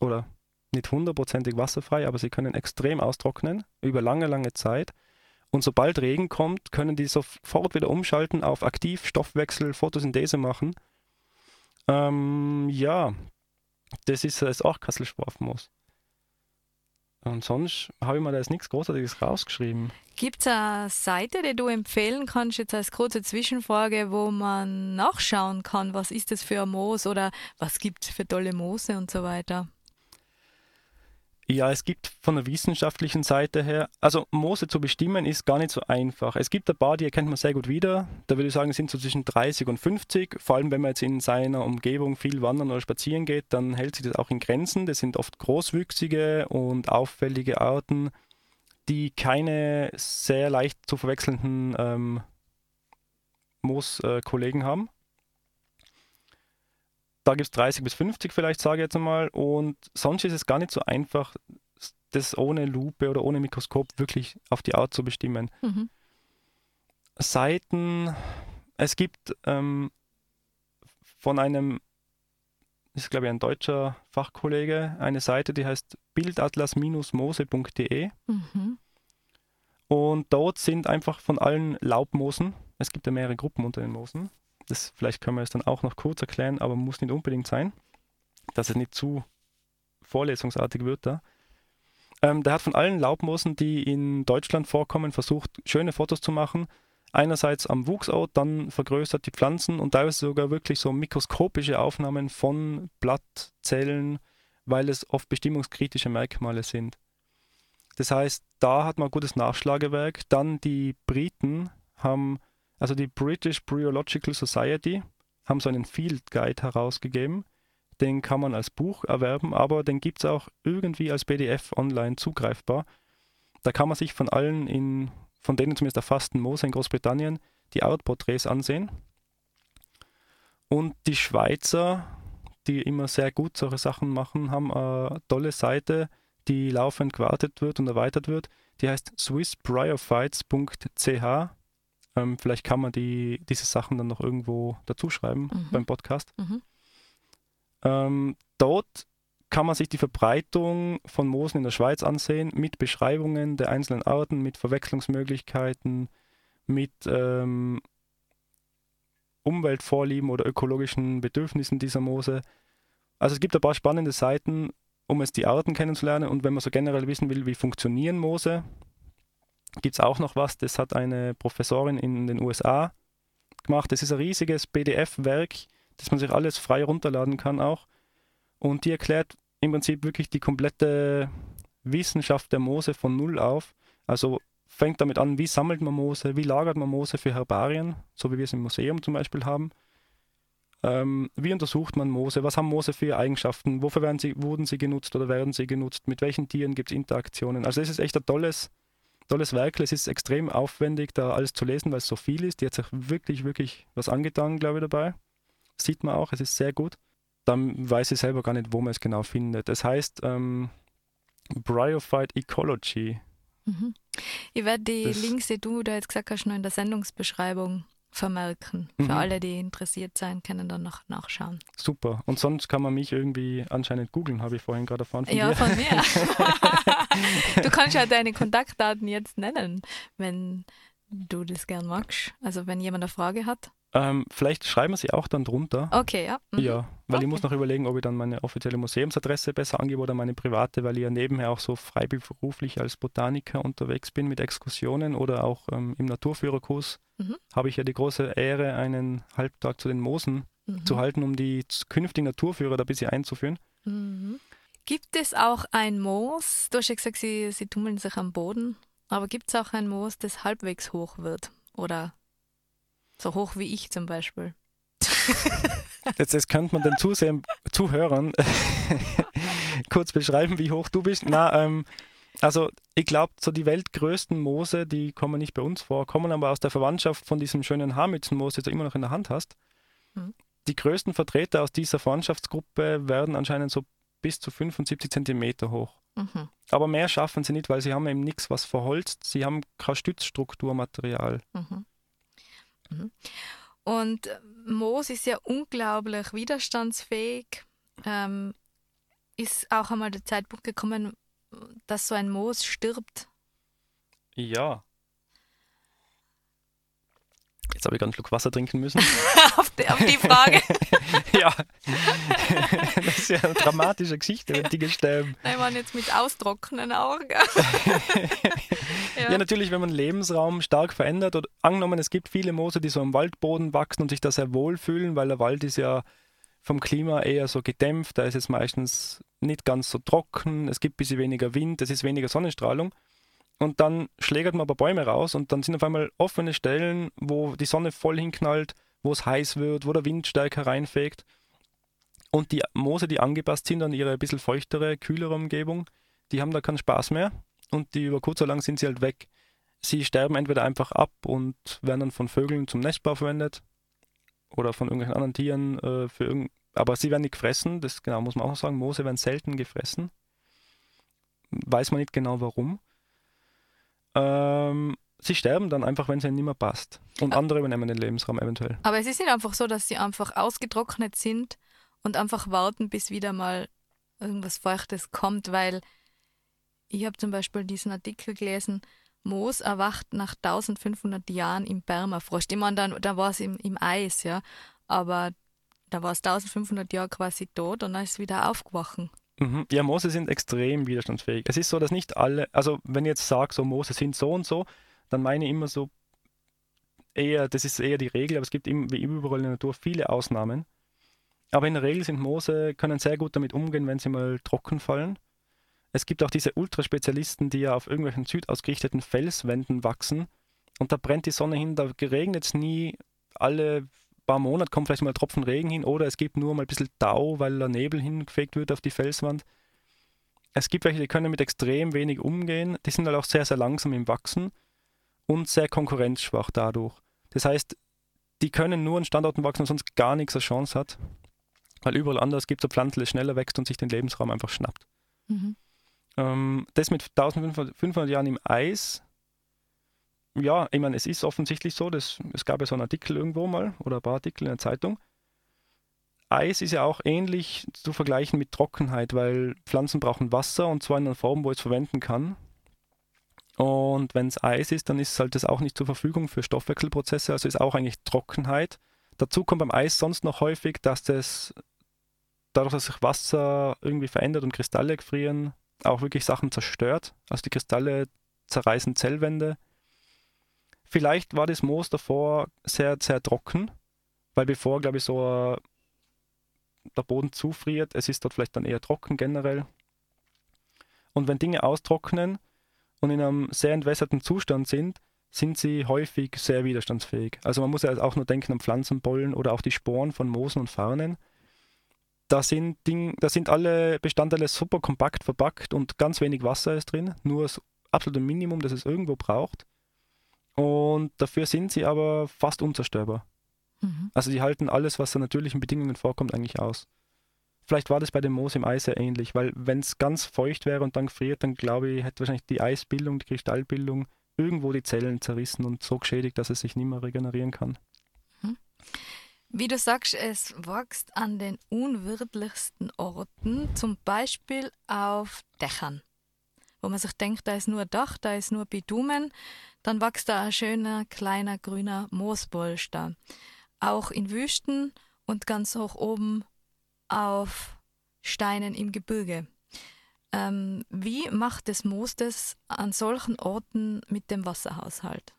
Oder nicht hundertprozentig wasserfrei, aber sie können extrem austrocknen über lange, lange Zeit. Und sobald Regen kommt, können die sofort wieder umschalten auf aktiv Stoffwechsel, Photosynthese machen. Ähm, ja, das ist das auch Kasselschwarfmoos. Und sonst habe ich mir da jetzt nichts Großartiges rausgeschrieben. Gibt es eine Seite, die du empfehlen kannst, jetzt als kurze Zwischenfrage, wo man nachschauen kann, was ist das für ein Moos oder was gibt es für tolle Moose und so weiter? Ja, es gibt von der wissenschaftlichen Seite her, also Moose zu bestimmen ist gar nicht so einfach. Es gibt ein paar, die erkennt man sehr gut wieder. Da würde ich sagen, sind so zwischen 30 und 50. Vor allem, wenn man jetzt in seiner Umgebung viel wandern oder spazieren geht, dann hält sich das auch in Grenzen. Das sind oft großwüchsige und auffällige Arten, die keine sehr leicht zu verwechselnden ähm, Mooskollegen äh, haben. Da gibt es 30 bis 50 vielleicht, sage ich jetzt einmal. Und sonst ist es gar nicht so einfach, das ohne Lupe oder ohne Mikroskop wirklich auf die Art zu bestimmen. Mhm. Seiten, es gibt ähm, von einem, das ist glaube ich ein deutscher Fachkollege, eine Seite, die heißt bildatlas-mose.de. Mhm. Und dort sind einfach von allen Laubmoosen, es gibt ja mehrere Gruppen unter den Moosen, das vielleicht können wir es dann auch noch kurz erklären, aber muss nicht unbedingt sein, dass es nicht zu vorlesungsartig wird da. Ähm, der hat von allen Laubmoosen, die in Deutschland vorkommen, versucht, schöne Fotos zu machen. Einerseits am Wuchsort, dann vergrößert die Pflanzen und teilweise sogar wirklich so mikroskopische Aufnahmen von Blattzellen, weil es oft bestimmungskritische Merkmale sind. Das heißt, da hat man gutes Nachschlagewerk. Dann die Briten haben also die British Bryological Society haben so einen Field Guide herausgegeben. Den kann man als Buch erwerben, aber den gibt es auch irgendwie als PDF online zugreifbar. Da kann man sich von allen in, von denen zumindest erfassten Moose in Großbritannien, die Artporträts ansehen. Und die Schweizer, die immer sehr gut solche Sachen machen, haben eine tolle Seite, die laufend gewartet wird und erweitert wird. Die heißt swissbryophytes.ch ähm, vielleicht kann man die, diese Sachen dann noch irgendwo dazuschreiben mhm. beim Podcast. Mhm. Ähm, dort kann man sich die Verbreitung von Moosen in der Schweiz ansehen, mit Beschreibungen der einzelnen Arten, mit Verwechslungsmöglichkeiten, mit ähm, Umweltvorlieben oder ökologischen Bedürfnissen dieser Moose. Also es gibt ein paar spannende Seiten, um es die Arten kennenzulernen und wenn man so generell wissen will, wie funktionieren Moose, gibt es auch noch was, das hat eine Professorin in den USA gemacht. Das ist ein riesiges PDF-Werk, das man sich alles frei runterladen kann auch. Und die erklärt im Prinzip wirklich die komplette Wissenschaft der Moose von Null auf. Also fängt damit an, wie sammelt man Moose, wie lagert man Moose für Herbarien, so wie wir es im Museum zum Beispiel haben. Ähm, wie untersucht man Moose? Was haben Moose für Eigenschaften? Wofür werden sie, wurden sie genutzt oder werden sie genutzt? Mit welchen Tieren gibt es Interaktionen? Also es ist echt ein tolles tolles Werk. Es ist extrem aufwendig, da alles zu lesen, weil es so viel ist. Die hat sich wirklich, wirklich was angetan, glaube ich, dabei. Sieht man auch, es ist sehr gut. Dann weiß ich selber gar nicht, wo man es genau findet. Es heißt ähm, Bryophyte Ecology. Mhm. Ich werde die das Links, die du da jetzt gesagt hast, noch in der Sendungsbeschreibung vermerken. Für mhm. alle, die interessiert sein, können dann noch nachschauen. Super. Und sonst kann man mich irgendwie anscheinend googeln, habe ich vorhin gerade erfahren von ja, dir. von mir. (laughs) (laughs) du kannst ja deine Kontaktdaten jetzt nennen, wenn du das gern magst. Also wenn jemand eine Frage hat. Ähm, vielleicht schreiben wir sie auch dann drunter. Okay, ja. Mhm. Ja, weil okay. ich muss noch überlegen, ob ich dann meine offizielle Museumsadresse besser angebe oder meine private, weil ich ja nebenher auch so freiberuflich als Botaniker unterwegs bin mit Exkursionen oder auch ähm, im Naturführerkurs mhm. habe ich ja die große Ehre, einen Halbtag zu den Moosen mhm. zu halten, um die künftigen Naturführer da ein bisschen einzuführen. Mhm. Gibt es auch ein Moos? Du hast ja gesagt, sie, sie tummeln sich am Boden. Aber gibt es auch ein Moos, das halbwegs hoch wird? Oder so hoch wie ich zum Beispiel. (laughs) Jetzt, jetzt könnte man den Zusehen, Zuhörern (laughs) kurz beschreiben, wie hoch du bist. Na, ähm, also ich glaube, so die weltgrößten Moose, die kommen nicht bei uns vor, kommen aber aus der Verwandtschaft von diesem schönen Haarmützenmoos, das du immer noch in der Hand hast. Mhm. Die größten Vertreter aus dieser Verwandtschaftsgruppe werden anscheinend so bis zu 75 Zentimeter hoch. Mhm. Aber mehr schaffen sie nicht, weil sie haben eben nichts, was verholzt. Sie haben kein Stützstrukturmaterial. Mhm. Mhm. Und äh, Moos ist ja unglaublich widerstandsfähig. Ähm, ist auch einmal der Zeitpunkt gekommen, dass so ein Moos stirbt? Ja, Jetzt habe ich ganz Schluck Wasser trinken müssen. (laughs) auf, die, auf, die, Frage. (laughs) ja. das ist ja eine dramatische Geschichte, wenn die sterben. (laughs) Nein, man jetzt mit austrocknenden Augen. ja. ja. natürlich, wenn man Lebensraum stark verändert oder angenommen, es gibt viele Moose, die so am Waldboden wachsen und sich da sehr wohl fühlen, weil der Wald ist ja vom Klima eher so gedämpft, da ist es meistens nicht ganz so trocken, es gibt ein bisschen weniger Wind, es ist weniger Sonnenstrahlung und dann schlägert man aber Bäume raus und dann sind auf einmal offene Stellen, wo die Sonne voll hinknallt, wo es heiß wird, wo der Wind stärker reinfegt. Und die Moose, die angepasst sind an ihre ein bisschen feuchtere, kühlere Umgebung, die haben da keinen Spaß mehr und die über kurz oder lang sind sie halt weg. Sie sterben entweder einfach ab und werden dann von Vögeln zum Nestbau verwendet oder von irgendwelchen anderen Tieren äh, für irgend aber sie werden nicht gefressen, das genau muss man auch sagen. Moose werden selten gefressen. Weiß man nicht genau warum. Ähm, sie sterben dann einfach, wenn es ihnen nicht mehr passt. Und andere übernehmen den Lebensraum eventuell. Aber es ist nicht einfach so, dass sie einfach ausgetrocknet sind und einfach warten, bis wieder mal irgendwas Feuchtes kommt, weil ich habe zum Beispiel diesen Artikel gelesen, Moos erwacht nach 1500 Jahren im Permafrost. Ich meine, dann, da war es im, im Eis, ja, aber da war es 1500 Jahre quasi tot und dann ist es wieder aufgewacht. Mhm. Ja, Moose sind extrem widerstandsfähig. Es ist so, dass nicht alle, also wenn ich jetzt sage, so Moose sind so und so, dann meine ich immer so eher, das ist eher die Regel, aber es gibt wie überall in der Natur viele Ausnahmen. Aber in der Regel sind Moose, können sehr gut damit umgehen, wenn sie mal trocken fallen. Es gibt auch diese Ultraspezialisten, die ja auf irgendwelchen südausgerichteten Felswänden wachsen. Und da brennt die Sonne hin, da regnet es nie. Alle paar Monaten kommt vielleicht mal ein Tropfen Regen hin oder es gibt nur mal ein bisschen Tau, weil der Nebel hingefegt wird auf die Felswand. Es gibt welche, die können mit extrem wenig umgehen. Die sind halt auch sehr, sehr langsam im Wachsen und sehr konkurrenzschwach dadurch. Das heißt, die können nur an Standorten wachsen, wo sonst gar nichts als Chance hat. Weil überall anders gibt es eine Pflanze, die schneller wächst und sich den Lebensraum einfach schnappt. Mhm. Ähm, das mit 1500 Jahren im Eis ja, ich meine, es ist offensichtlich so, dass, es gab ja so einen Artikel irgendwo mal oder ein paar Artikel in der Zeitung. Eis ist ja auch ähnlich zu vergleichen mit Trockenheit, weil Pflanzen brauchen Wasser und zwar in einer Form, wo es verwenden kann. Und wenn es Eis ist, dann ist halt das auch nicht zur Verfügung für Stoffwechselprozesse, also ist auch eigentlich Trockenheit. Dazu kommt beim Eis sonst noch häufig, dass das dadurch, dass sich Wasser irgendwie verändert und Kristalle frieren, auch wirklich Sachen zerstört. Also die Kristalle zerreißen Zellwände Vielleicht war das Moos davor sehr, sehr trocken, weil bevor, glaube ich, so der Boden zufriert, es ist dort vielleicht dann eher trocken generell. Und wenn Dinge austrocknen und in einem sehr entwässerten Zustand sind, sind sie häufig sehr widerstandsfähig. Also man muss ja auch nur denken an Pflanzenbollen oder auch die Sporen von Moosen und Farnen. Da sind, Ding, da sind alle Bestandteile super kompakt verpackt und ganz wenig Wasser ist drin, nur das absolute Minimum, das es irgendwo braucht. Und dafür sind sie aber fast unzerstörbar. Mhm. Also die halten alles, was an natürlichen Bedingungen vorkommt, eigentlich aus. Vielleicht war das bei dem Moos im Eis sehr ähnlich, weil wenn es ganz feucht wäre und dann friert, dann glaube ich, hätte wahrscheinlich die Eisbildung, die Kristallbildung irgendwo die Zellen zerrissen und so geschädigt, dass es sich nicht mehr regenerieren kann. Mhm. Wie du sagst, es wächst an den unwirtlichsten Orten, zum Beispiel auf Dächern, wo man sich denkt, da ist nur Dach, da ist nur Bitumen, dann wächst da ein schöner kleiner grüner Moosbolster. Auch in Wüsten und ganz hoch oben auf Steinen im Gebirge. Ähm, wie macht das Moos das an solchen Orten mit dem Wasserhaushalt?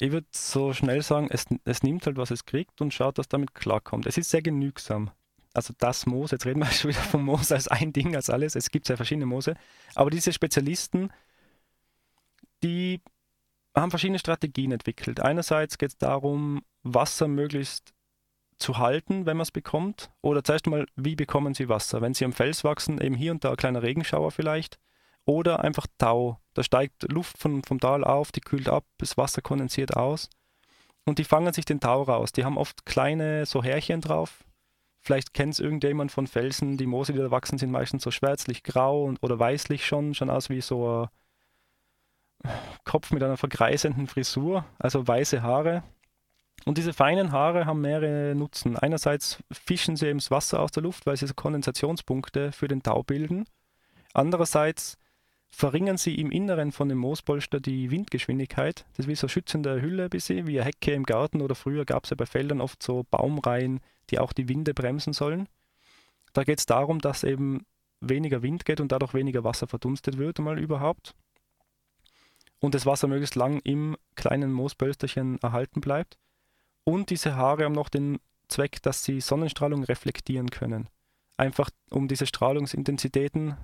Ich würde so schnell sagen, es, es nimmt halt, was es kriegt und schaut, dass damit klarkommt. Es ist sehr genügsam. Also das Moos, jetzt reden wir (laughs) schon wieder vom Moos als ein Ding, als alles. Es gibt sehr verschiedene Moose. Aber diese Spezialisten, die haben verschiedene Strategien entwickelt. Einerseits geht es darum, Wasser möglichst zu halten, wenn man es bekommt. Oder zuerst mal, wie bekommen sie Wasser? Wenn sie am Fels wachsen, eben hier und da ein kleiner Regenschauer vielleicht. Oder einfach Tau. Da steigt Luft von, vom Tal auf, die kühlt ab, das Wasser kondensiert aus. Und die fangen sich den Tau raus. Die haben oft kleine so Härchen drauf, Vielleicht kennt es irgendjemand von Felsen, die Moose, die da wachsen, sind meistens so schwärzlich grau und, oder weißlich schon, schon aus wie so ein Kopf mit einer verkreisenden Frisur, also weiße Haare. Und diese feinen Haare haben mehrere Nutzen. Einerseits fischen sie eben das Wasser aus der Luft, weil sie so Kondensationspunkte für den Tau bilden. Andererseits verringern sie im Inneren von dem Moospolster die Windgeschwindigkeit. Das ist wie so eine schützende Hülle ein bisschen, wie eine Hecke im Garten oder früher gab es ja bei Feldern oft so Baumreihen, die auch die Winde bremsen sollen. Da geht es darum, dass eben weniger Wind geht und dadurch weniger Wasser verdunstet wird, mal überhaupt. Und das Wasser möglichst lang im kleinen Moospölsterchen erhalten bleibt. Und diese Haare haben noch den Zweck, dass sie Sonnenstrahlung reflektieren können. Einfach um diese Strahlungsintensitäten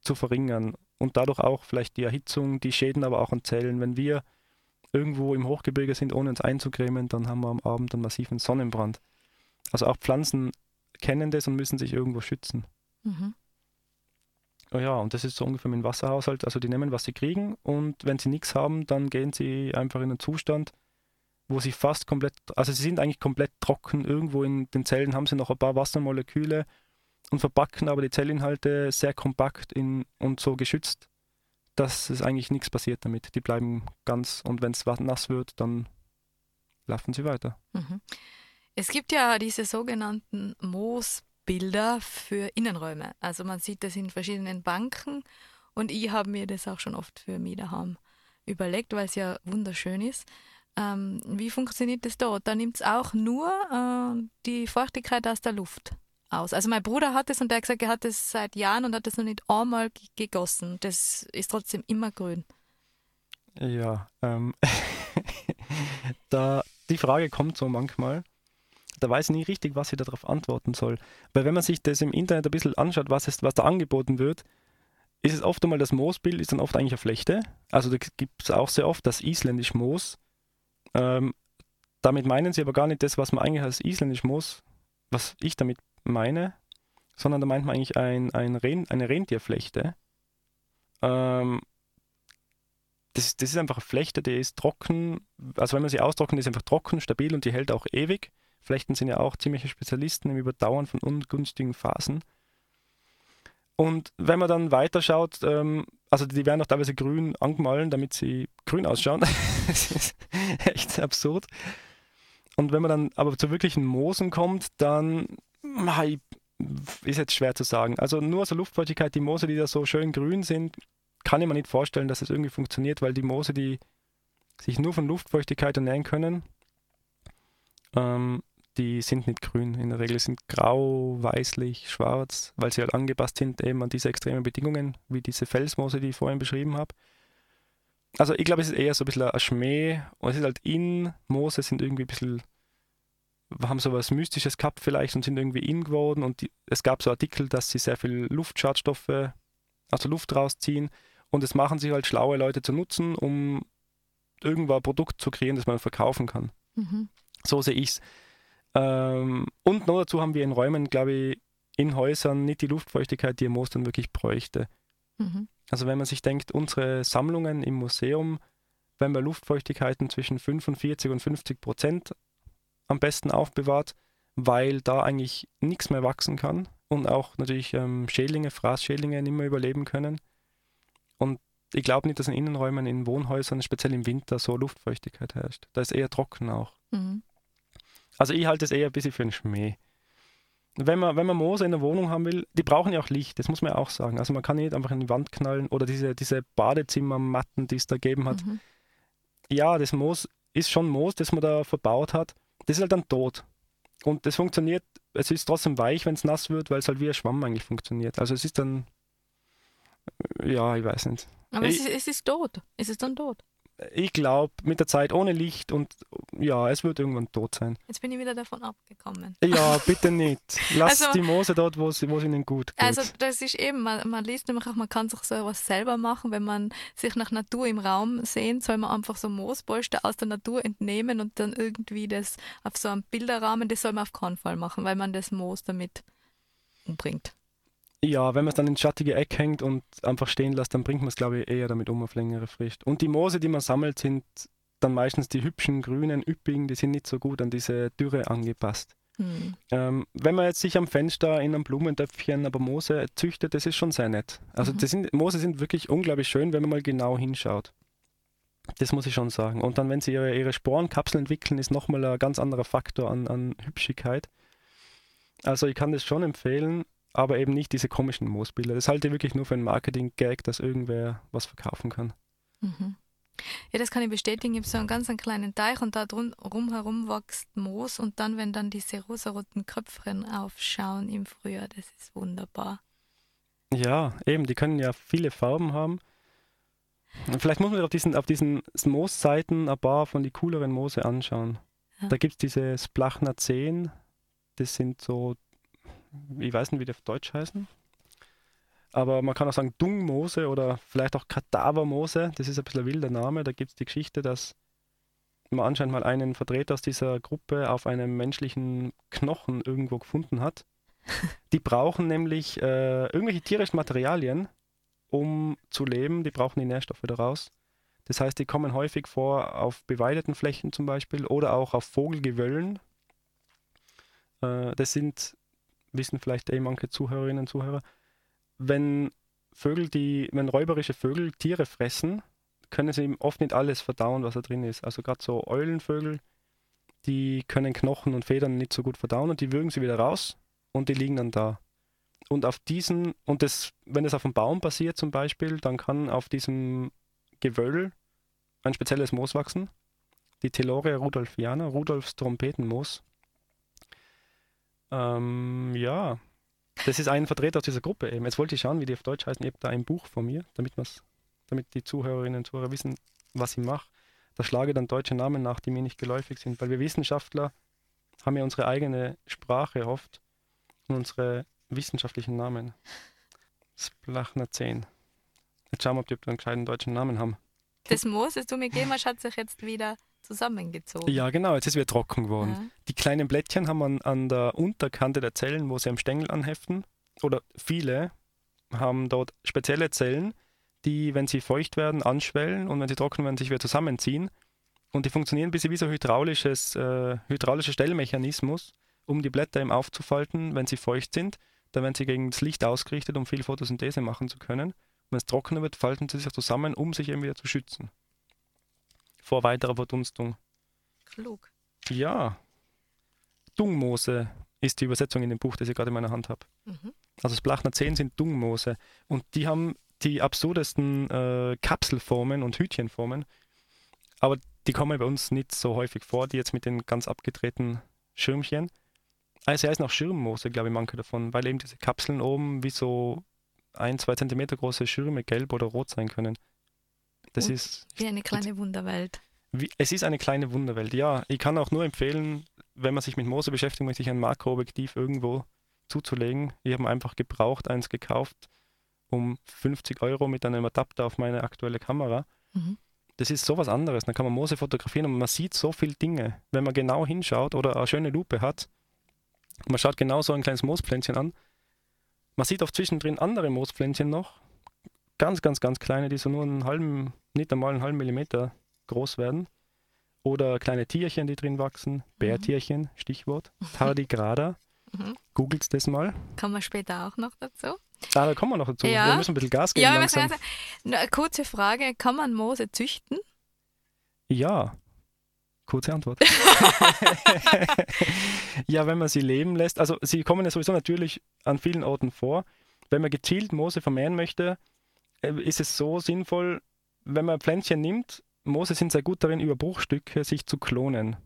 zu verringern und dadurch auch vielleicht die Erhitzung, die Schäden aber auch an Zellen. Wenn wir irgendwo im Hochgebirge sind, ohne uns einzucremen, dann haben wir am Abend einen massiven Sonnenbrand. Also auch Pflanzen kennen das und müssen sich irgendwo schützen. Mhm. Oh ja, und das ist so ungefähr dem Wasserhaushalt. Also die nehmen, was sie kriegen und wenn sie nichts haben, dann gehen sie einfach in einen Zustand, wo sie fast komplett, also sie sind eigentlich komplett trocken. Irgendwo in den Zellen haben sie noch ein paar Wassermoleküle und verpacken aber die Zellinhalte sehr kompakt in, und so geschützt, dass es eigentlich nichts passiert damit. Die bleiben ganz und wenn es nass wird, dann laufen sie weiter. Mhm. Es gibt ja diese sogenannten Moosbilder für Innenräume. Also man sieht das in verschiedenen Banken und ich habe mir das auch schon oft für mich überlegt, weil es ja wunderschön ist. Ähm, wie funktioniert das dort? Da nimmt es auch nur äh, die Feuchtigkeit aus der Luft aus. Also mein Bruder hat es und der hat gesagt, er hat es seit Jahren und hat es noch nicht einmal gegossen. Das ist trotzdem immer grün. Ja, ähm, (laughs) da die Frage kommt so manchmal. Da weiß ich nie richtig, was ich darauf antworten soll. Weil wenn man sich das im Internet ein bisschen anschaut, was, ist, was da angeboten wird, ist es oft einmal das Moosbild, ist dann oft eigentlich eine Flechte. Also da gibt es auch sehr oft das isländisch Moos. Ähm, damit meinen sie aber gar nicht das, was man eigentlich als isländisch Moos, was ich damit meine, sondern da meint man eigentlich ein, ein Ren, eine Rentierflechte. Ähm, das, das, ist einfach eine Flechte, die ist trocken, also wenn man sie austrocknet, ist sie einfach trocken, stabil und die hält auch ewig. Flechten sind ja auch ziemliche Spezialisten im Überdauern von ungünstigen Phasen. Und wenn man dann weiterschaut, ähm, also die werden auch teilweise grün angemahlen, damit sie grün ausschauen. (laughs) das ist echt absurd. Und wenn man dann aber zu wirklichen Moosen kommt, dann ist jetzt schwer zu sagen. Also nur so Luftfeuchtigkeit, die Moose, die da so schön grün sind, kann ich mir nicht vorstellen, dass das irgendwie funktioniert, weil die Moose, die sich nur von Luftfeuchtigkeit ernähren können, ähm, die sind nicht grün. In der Regel sind grau, weißlich, schwarz, weil sie halt angepasst sind eben an diese extremen Bedingungen, wie diese Felsmoose, die ich vorhin beschrieben habe. Also ich glaube, es ist eher so ein bisschen ein Schmäh und es ist halt in Moose sind irgendwie ein bisschen haben so was Mystisches gehabt vielleicht und sind irgendwie in geworden und die, es gab so Artikel, dass sie sehr viel Luftschadstoffe aus der Luft rausziehen und es machen sich halt schlaue Leute zu nutzen, um irgendwo ein Produkt zu kreieren, das man verkaufen kann. Mhm. So sehe ich es. Ähm, und noch dazu haben wir in Räumen, glaube ich, in Häusern nicht die Luftfeuchtigkeit, die ein Moos dann wirklich bräuchte. Mhm. Also wenn man sich denkt, unsere Sammlungen im Museum, wenn wir Luftfeuchtigkeiten zwischen 45 und 50 Prozent am besten aufbewahrt, weil da eigentlich nichts mehr wachsen kann und auch natürlich ähm, Schädlinge, Fraßschädlinge nicht mehr überleben können. Und ich glaube nicht, dass in Innenräumen, in Wohnhäusern, speziell im Winter, so Luftfeuchtigkeit herrscht. Da ist eher trocken auch. Mhm. Also ich halte es eher ein bisschen für einen Schmäh. Wenn man, wenn man Moose in der Wohnung haben will, die brauchen ja auch Licht, das muss man ja auch sagen. Also man kann nicht einfach in die Wand knallen oder diese, diese Badezimmermatten, die es da gegeben hat. Mhm. Ja, das Moos ist schon Moos, das man da verbaut hat, das ist halt dann tot. Und das funktioniert, es ist trotzdem weich, wenn es nass wird, weil es halt wie ein Schwamm eigentlich funktioniert. Also es ist dann, ja, ich weiß nicht. Aber ich, es, ist, es ist tot. Es ist dann tot ich glaube, mit der Zeit ohne Licht und ja, es wird irgendwann tot sein. Jetzt bin ich wieder davon abgekommen. Ja, (laughs) bitte nicht. Lass also, die Moose dort, wo es ihnen gut geht. Also das ist eben, man, man liest nämlich auch, man kann sich so was selber machen, wenn man sich nach Natur im Raum sehnt, soll man einfach so Moosbolster aus der Natur entnehmen und dann irgendwie das auf so einem Bilderrahmen, das soll man auf keinen Fall machen, weil man das Moos damit umbringt. Ja, wenn man es dann ins schattige Eck hängt und einfach stehen lässt, dann bringt man es, glaube ich, eher damit um auf längere Frist. Und die Moose, die man sammelt, sind dann meistens die hübschen, grünen, üppigen, die sind nicht so gut an diese Dürre angepasst. Mhm. Ähm, wenn man jetzt sich am Fenster in einem Blumentöpfchen aber Moose züchtet, das ist schon sehr nett. Also mhm. sind, Moose sind wirklich unglaublich schön, wenn man mal genau hinschaut. Das muss ich schon sagen. Und dann, wenn sie ihre, ihre Sporenkapsel entwickeln, ist nochmal ein ganz anderer Faktor an, an Hübschigkeit. Also ich kann das schon empfehlen, aber eben nicht diese komischen Moosbilder. Das halte ich wirklich nur für ein Marketing-Gag, dass irgendwer was verkaufen kann. Mhm. Ja, das kann ich bestätigen. Ich habe so einen ganz einen kleinen Teich und da drum, rumherum wächst Moos und dann, wenn dann diese rosaroten Köpfchen aufschauen im Frühjahr, das ist wunderbar. Ja, eben, die können ja viele Farben haben. Vielleicht muss man auf diesen, auf diesen Moosseiten ein paar von den cooleren Moose anschauen. Ja. Da gibt es diese Splachner 10, das sind so, ich weiß nicht, wie die auf Deutsch heißen. Aber man kann auch sagen Dungmoose oder vielleicht auch Kadavermoose. Das ist ein bisschen ein wilder Name. Da gibt es die Geschichte, dass man anscheinend mal einen Vertreter aus dieser Gruppe auf einem menschlichen Knochen irgendwo gefunden hat. (laughs) Die brauchen nämlich äh, irgendwelche tierischen Materialien, um zu leben. Die brauchen die Nährstoffe daraus. Das heißt, die kommen häufig vor auf beweideten Flächen zum Beispiel oder auch auf Vogelgewöllen. Äh, das sind, wissen vielleicht eh manche Zuhörerinnen und Zuhörer, wenn Vögel, die, wenn räuberische Vögel Tiere fressen, können sie oft nicht alles verdauen, was da drin ist. Also gerade so Eulenvögel, die können Knochen und Federn nicht so gut verdauen und die würgen sie wieder raus und die liegen dann da. Und auf diesen, und das, wenn es auf einem Baum passiert zum Beispiel, dann kann auf diesem Gewöll ein spezielles Moos wachsen. Die Teloria rudolfiana, Rudolfs Trompetenmoos. Ähm, ja, das ist ein Vertreter aus dieser Gruppe eben. Jetzt wollte ich schauen, wie die auf Deutsch heißen. Ich habe da ein Buch von mir, damit, damit die Zuhörerinnen und Zuhörer wissen, was ich mache. Da schlage ich dann deutsche Namen nach, die mir nicht geläufig sind. Weil wir Wissenschaftler haben ja unsere eigene Sprache oft und unsere wissenschaftlichen Namen. Splachner 10. Jetzt schauen wir, ob die einen gescheiten deutschen Namen haben. Das Moos, das du mir gegeben hast, hat sich jetzt wieder zusammengezogen. Ja, genau, jetzt ist wieder trocken geworden. Ja. Die kleinen Blättchen haben an, an der Unterkante der Zellen, wo sie am Stängel anheften, oder viele haben dort spezielle Zellen, die, wenn sie feucht werden, anschwellen und wenn sie trocken werden, sich wieder zusammenziehen. Und die funktionieren ein bisschen wie so ein hydraulisches, äh, hydraulischer Stellmechanismus, um die Blätter eben aufzufalten, wenn sie feucht sind. Dann werden sie gegen das Licht ausgerichtet, um viel Photosynthese machen zu können. Und wenn es trockener wird, falten sie sich zusammen, um sich eben wieder zu schützen vor weiterer Verdunstung. Klug. Ja. Dungmoose ist die Übersetzung in dem Buch, das ich gerade in meiner Hand habe. Mhm. Also das Blachner 10 sind Dungmoose. Und die haben die absurdesten äh, Kapselformen und Hütchenformen. Aber die kommen bei uns nicht so häufig vor, die jetzt mit den ganz abgedrehten Schirmchen. Also sie heißen auch Schirmmoose, glaube ich, manche davon, weil eben diese Kapseln oben wie so ein, zwei Zentimeter große Schirme gelb oder rot sein können. Das ist. Wie eine kleine Wunderwelt. Wie, es ist eine kleine Wunderwelt, ja. Ich kann auch nur empfehlen, wenn man sich mit Moose beschäftigt, möchte ich ein Makroobjektiv irgendwo zuzulegen. Ich habe einfach gebraucht, eins gekauft um 50 Euro mit einem Adapter auf meine aktuelle Kamera. Mhm. Das ist sowas anderes. Dann kann man Moose fotografieren und man sieht so viele Dinge, wenn man genau hinschaut oder eine schöne Lupe hat. Man schaut genau so ein kleines Moospflänzchen an. Man sieht auch zwischendrin andere Moospflänzchen noch, ganz, ganz, ganz kleine, die so nur einen halben, nicht einmal einen halben Millimeter groß werden. Oder kleine Tierchen, die drin wachsen. Mhm. Bärtierchen, Stichwort. Tardigrada. Mhm. Googelt das mal. Kommen wir später auch noch dazu. Ah, da kommen wir noch dazu. Ja. Wir müssen ein bisschen Gas geben. Ja, langsam. Eine kurze Frage: Kann man Moose züchten? Ja. Kurze Antwort. (laughs) (laughs) ja, wenn man sie leben lässt. Also, sie kommen ja sowieso natürlich an vielen Orten vor. Wenn man gezielt Moose vermehren möchte, ist es so sinnvoll, wenn man Pflänzchen nimmt, Moose sind sehr gut darin, über Bruchstücke sich zu klonen.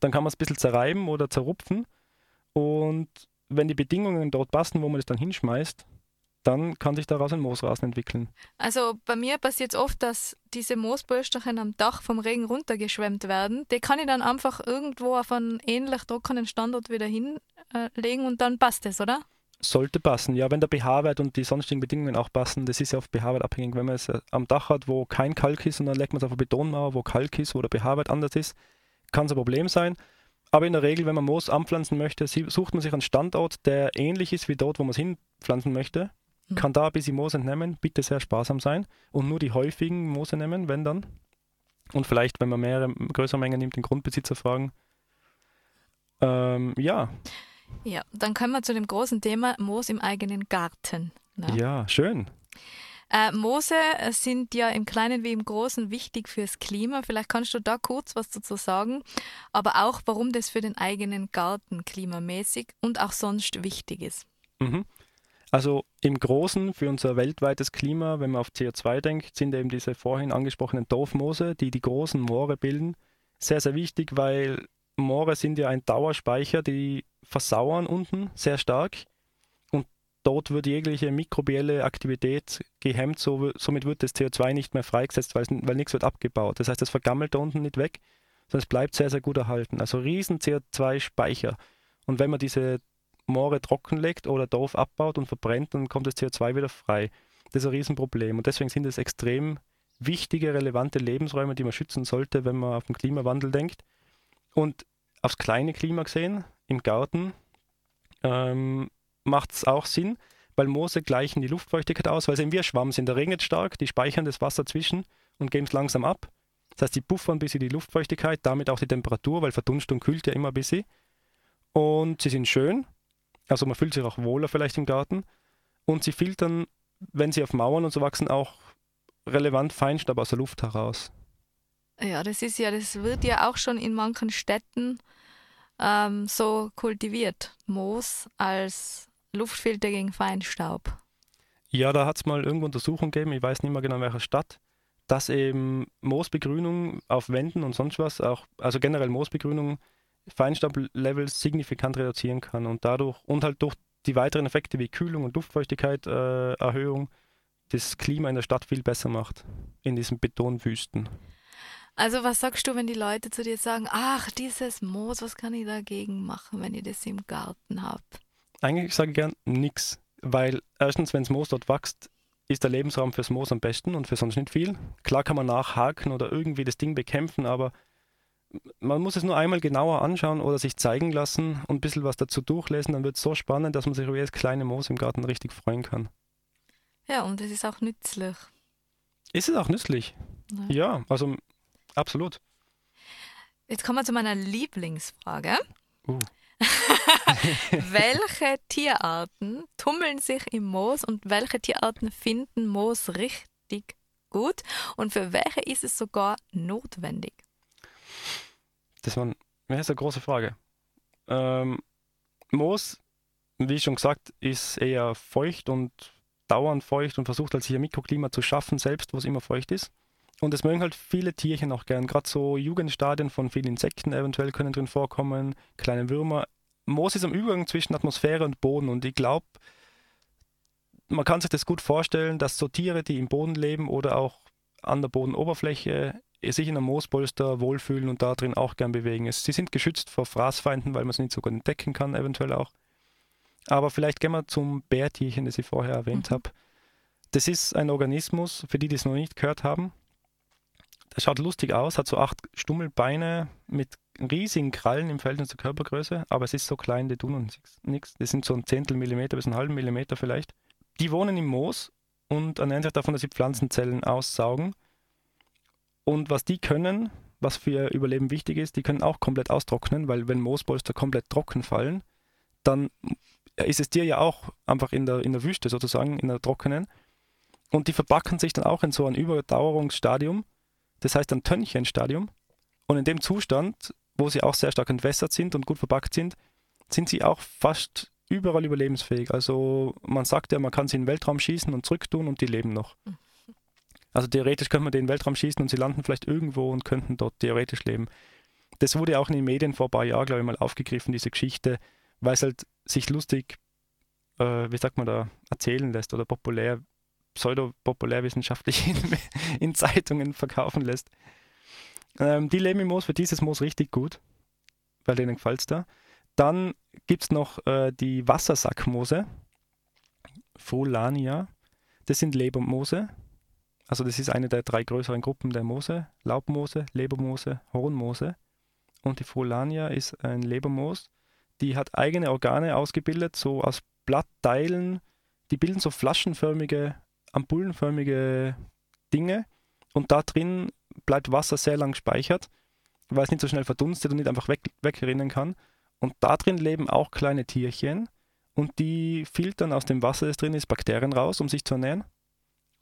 Dann kann man es ein bisschen zerreiben oder zerrupfen und wenn die Bedingungen dort passen, wo man es dann hinschmeißt, dann kann sich daraus ein Moosrasen entwickeln. Also bei mir passiert es oft, dass diese Moosbösterchen am Dach vom Regen runtergeschwemmt werden. Die kann ich dann einfach irgendwo auf einen ähnlich trockenen Standort wieder hinlegen und dann passt es, oder? Sollte passen. Ja, wenn der pH-Wert und die sonstigen Bedingungen auch passen, das ist ja auf pH-Wert abhängig. Wenn man es äh, am Dach hat, wo kein Kalk ist und dann legt man es auf eine Betonmauer, wo Kalk ist, wo der pH-Wert anders ist, kann es ein Problem sein. Aber in der Regel, wenn man Moos anpflanzen möchte, sucht man sich einen Standort, der ähnlich ist wie dort, wo man es hinpflanzen möchte. Mhm. Kann da ein bisschen Moos entnehmen, bitte sehr sparsam sein und nur die häufigen Moose nehmen, wenn dann. Und vielleicht, wenn man mehrere größere Mengen nimmt, den Grundbesitzer fragen, Ähm, ja. Ja, dann kommen wir zu dem großen Thema Moos im eigenen Garten. Ja, ja schön. Äh, Moose sind ja im Kleinen wie im Großen wichtig fürs Klima. Vielleicht kannst du da kurz was dazu sagen, aber auch, warum das für den eigenen Garten klimamäßig und auch sonst wichtig ist. Mhm. Also im Großen für unser weltweites Klima, wenn man auf CO2 denkt, sind eben diese vorhin angesprochenen Dorfmoose, die die großen Moore bilden, sehr, sehr wichtig, weil Moore sind ja ein Dauerspeicher, die versauern unten sehr stark und dort wird jegliche mikrobielle Aktivität gehemmt, so, somit wird das CO2 nicht mehr freigesetzt, weil, weil nichts wird abgebaut. Das heißt, es vergammelt da unten nicht weg, sondern es bleibt sehr, sehr gut erhalten. Also riesen CO2-Speicher. Und wenn man diese Moore trockenlegt oder Dorf abbaut und verbrennt, dann kommt das CO2 wieder frei. Das ist ein Riesenproblem. Und deswegen sind es extrem wichtige, relevante Lebensräume, die man schützen sollte, wenn man auf den Klimawandel denkt. Und aufs kleine Klima gesehen, im Garten, ähm, macht es auch Sinn, weil Moose gleichen die Luftfeuchtigkeit aus, weil sie wie ein Schwamm sind. Der regnet stark, die speichern das Wasser zwischen und geben es langsam ab. Das heißt, die buffern ein bisschen die Luftfeuchtigkeit, damit auch die Temperatur, weil Verdunstung kühlt ja immer ein bisschen. Und sie sind schön, also man fühlt sich auch wohler vielleicht im Garten. Und sie filtern, wenn sie auf Mauern und so wachsen, auch relevant Feinstaub aus der Luft heraus. Ja, das ist ja, das wird ja auch schon in manchen Städten ähm, so kultiviert. Moos als Luftfilter gegen Feinstaub. Ja, da hat es mal irgendwo Untersuchungen gegeben, ich weiß nicht mehr genau in welcher Stadt, dass eben Moosbegrünung auf Wänden und sonst was, auch, also generell Moosbegrünung, Feinstaublevels signifikant reduzieren kann und dadurch und halt durch die weiteren Effekte wie Kühlung und Luftfeuchtigkeit äh, Erhöhung das Klima in der Stadt viel besser macht, in diesen Betonwüsten. Also was sagst du, wenn die Leute zu dir sagen, ach, dieses Moos, was kann ich dagegen machen, wenn ihr das im Garten habt? Eigentlich sage ich gern nichts, weil erstens, wenn das Moos dort wächst, ist der Lebensraum fürs Moos am besten und für sonst nicht viel. Klar kann man nachhaken oder irgendwie das Ding bekämpfen, aber man muss es nur einmal genauer anschauen oder sich zeigen lassen und ein bisschen was dazu durchlesen, dann wird es so spannend, dass man sich über jedes kleine Moos im Garten richtig freuen kann. Ja, und es ist auch nützlich. Ist es auch nützlich? Ja, ja also absolut. Jetzt kommen wir zu meiner Lieblingsfrage. Uh. (laughs) welche Tierarten tummeln sich im Moos und welche Tierarten finden Moos richtig gut und für welche ist es sogar notwendig? Das, war, das ist eine große Frage. Ähm, Moos, wie schon gesagt, ist eher feucht und dauernd feucht und versucht halt sich ein Mikroklima zu schaffen, selbst wo es immer feucht ist. Und es mögen halt viele Tierchen auch gern. Gerade so Jugendstadien von vielen Insekten eventuell können drin vorkommen, kleine Würmer. Moos ist am Übergang zwischen Atmosphäre und Boden und ich glaube, man kann sich das gut vorstellen, dass so Tiere, die im Boden leben oder auch an der Bodenoberfläche sich in einem Moospolster wohlfühlen und da drin auch gern bewegen. Sie sind geschützt vor Fraßfeinden, weil man sie nicht so gut entdecken kann, eventuell auch. Aber vielleicht gehen wir zum Bärtierchen, das ich vorher erwähnt mhm. habe. Das ist ein Organismus, für die, die es noch nicht gehört haben. Schaut lustig aus, hat so acht Stummelbeine mit riesigen Krallen im Verhältnis zur Körpergröße, aber es ist so klein, die tun uns nichts. Das sind so ein Zehntel Millimeter bis einen halben Millimeter vielleicht. Die wohnen im Moos und ernähren sich davon, dass sie Pflanzenzellen aussaugen. Und was die können, was für ihr Überleben wichtig ist, die können auch komplett austrocknen, weil wenn Moospolster komplett trocken fallen, dann ist es dir ja auch einfach in der, in der Wüste sozusagen, in der trockenen. Und die verpacken sich dann auch in so ein Überdauerungsstadium, das heißt ein Tönchenstadium. Und in dem Zustand, wo sie auch sehr stark entwässert sind und gut verpackt sind, sind sie auch fast überall überlebensfähig. Also man sagt ja, man kann sie in den Weltraum schießen und zurücktun und die leben noch. Also theoretisch könnte man den Weltraum schießen und sie landen vielleicht irgendwo und könnten dort theoretisch leben. Das wurde auch in den Medien vor ein paar Jahren, glaube ich, mal aufgegriffen, diese Geschichte, weil es halt sich lustig, äh, wie sagt man da, erzählen lässt oder populär, pseudo-populärwissenschaftlich (laughs) in, Zeitungen verkaufen lässt. Ähm, die leben im Moos, für dieses Moos richtig gut, weil denen gefällt es da. Dann gibt es noch äh, die Wassersackmoose, Folania. Das sind Lebermoose. Also das ist eine der drei größeren Gruppen der Moose. Laubmoose, Lebermoose, Hornmoose. Und die Folania ist ein Lebermoos, die hat eigene Organe ausgebildet, so aus Blattteilen. Die bilden so flaschenförmige, ampullenförmige Dinge und da drin bleibt Wasser sehr lang gespeichert, weil es nicht so schnell verdunstet und nicht einfach weg, wegrinnen kann. Und da drin leben auch kleine Tierchen und die filtern aus dem Wasser, das drin ist, Bakterien raus, um sich zu ernähren.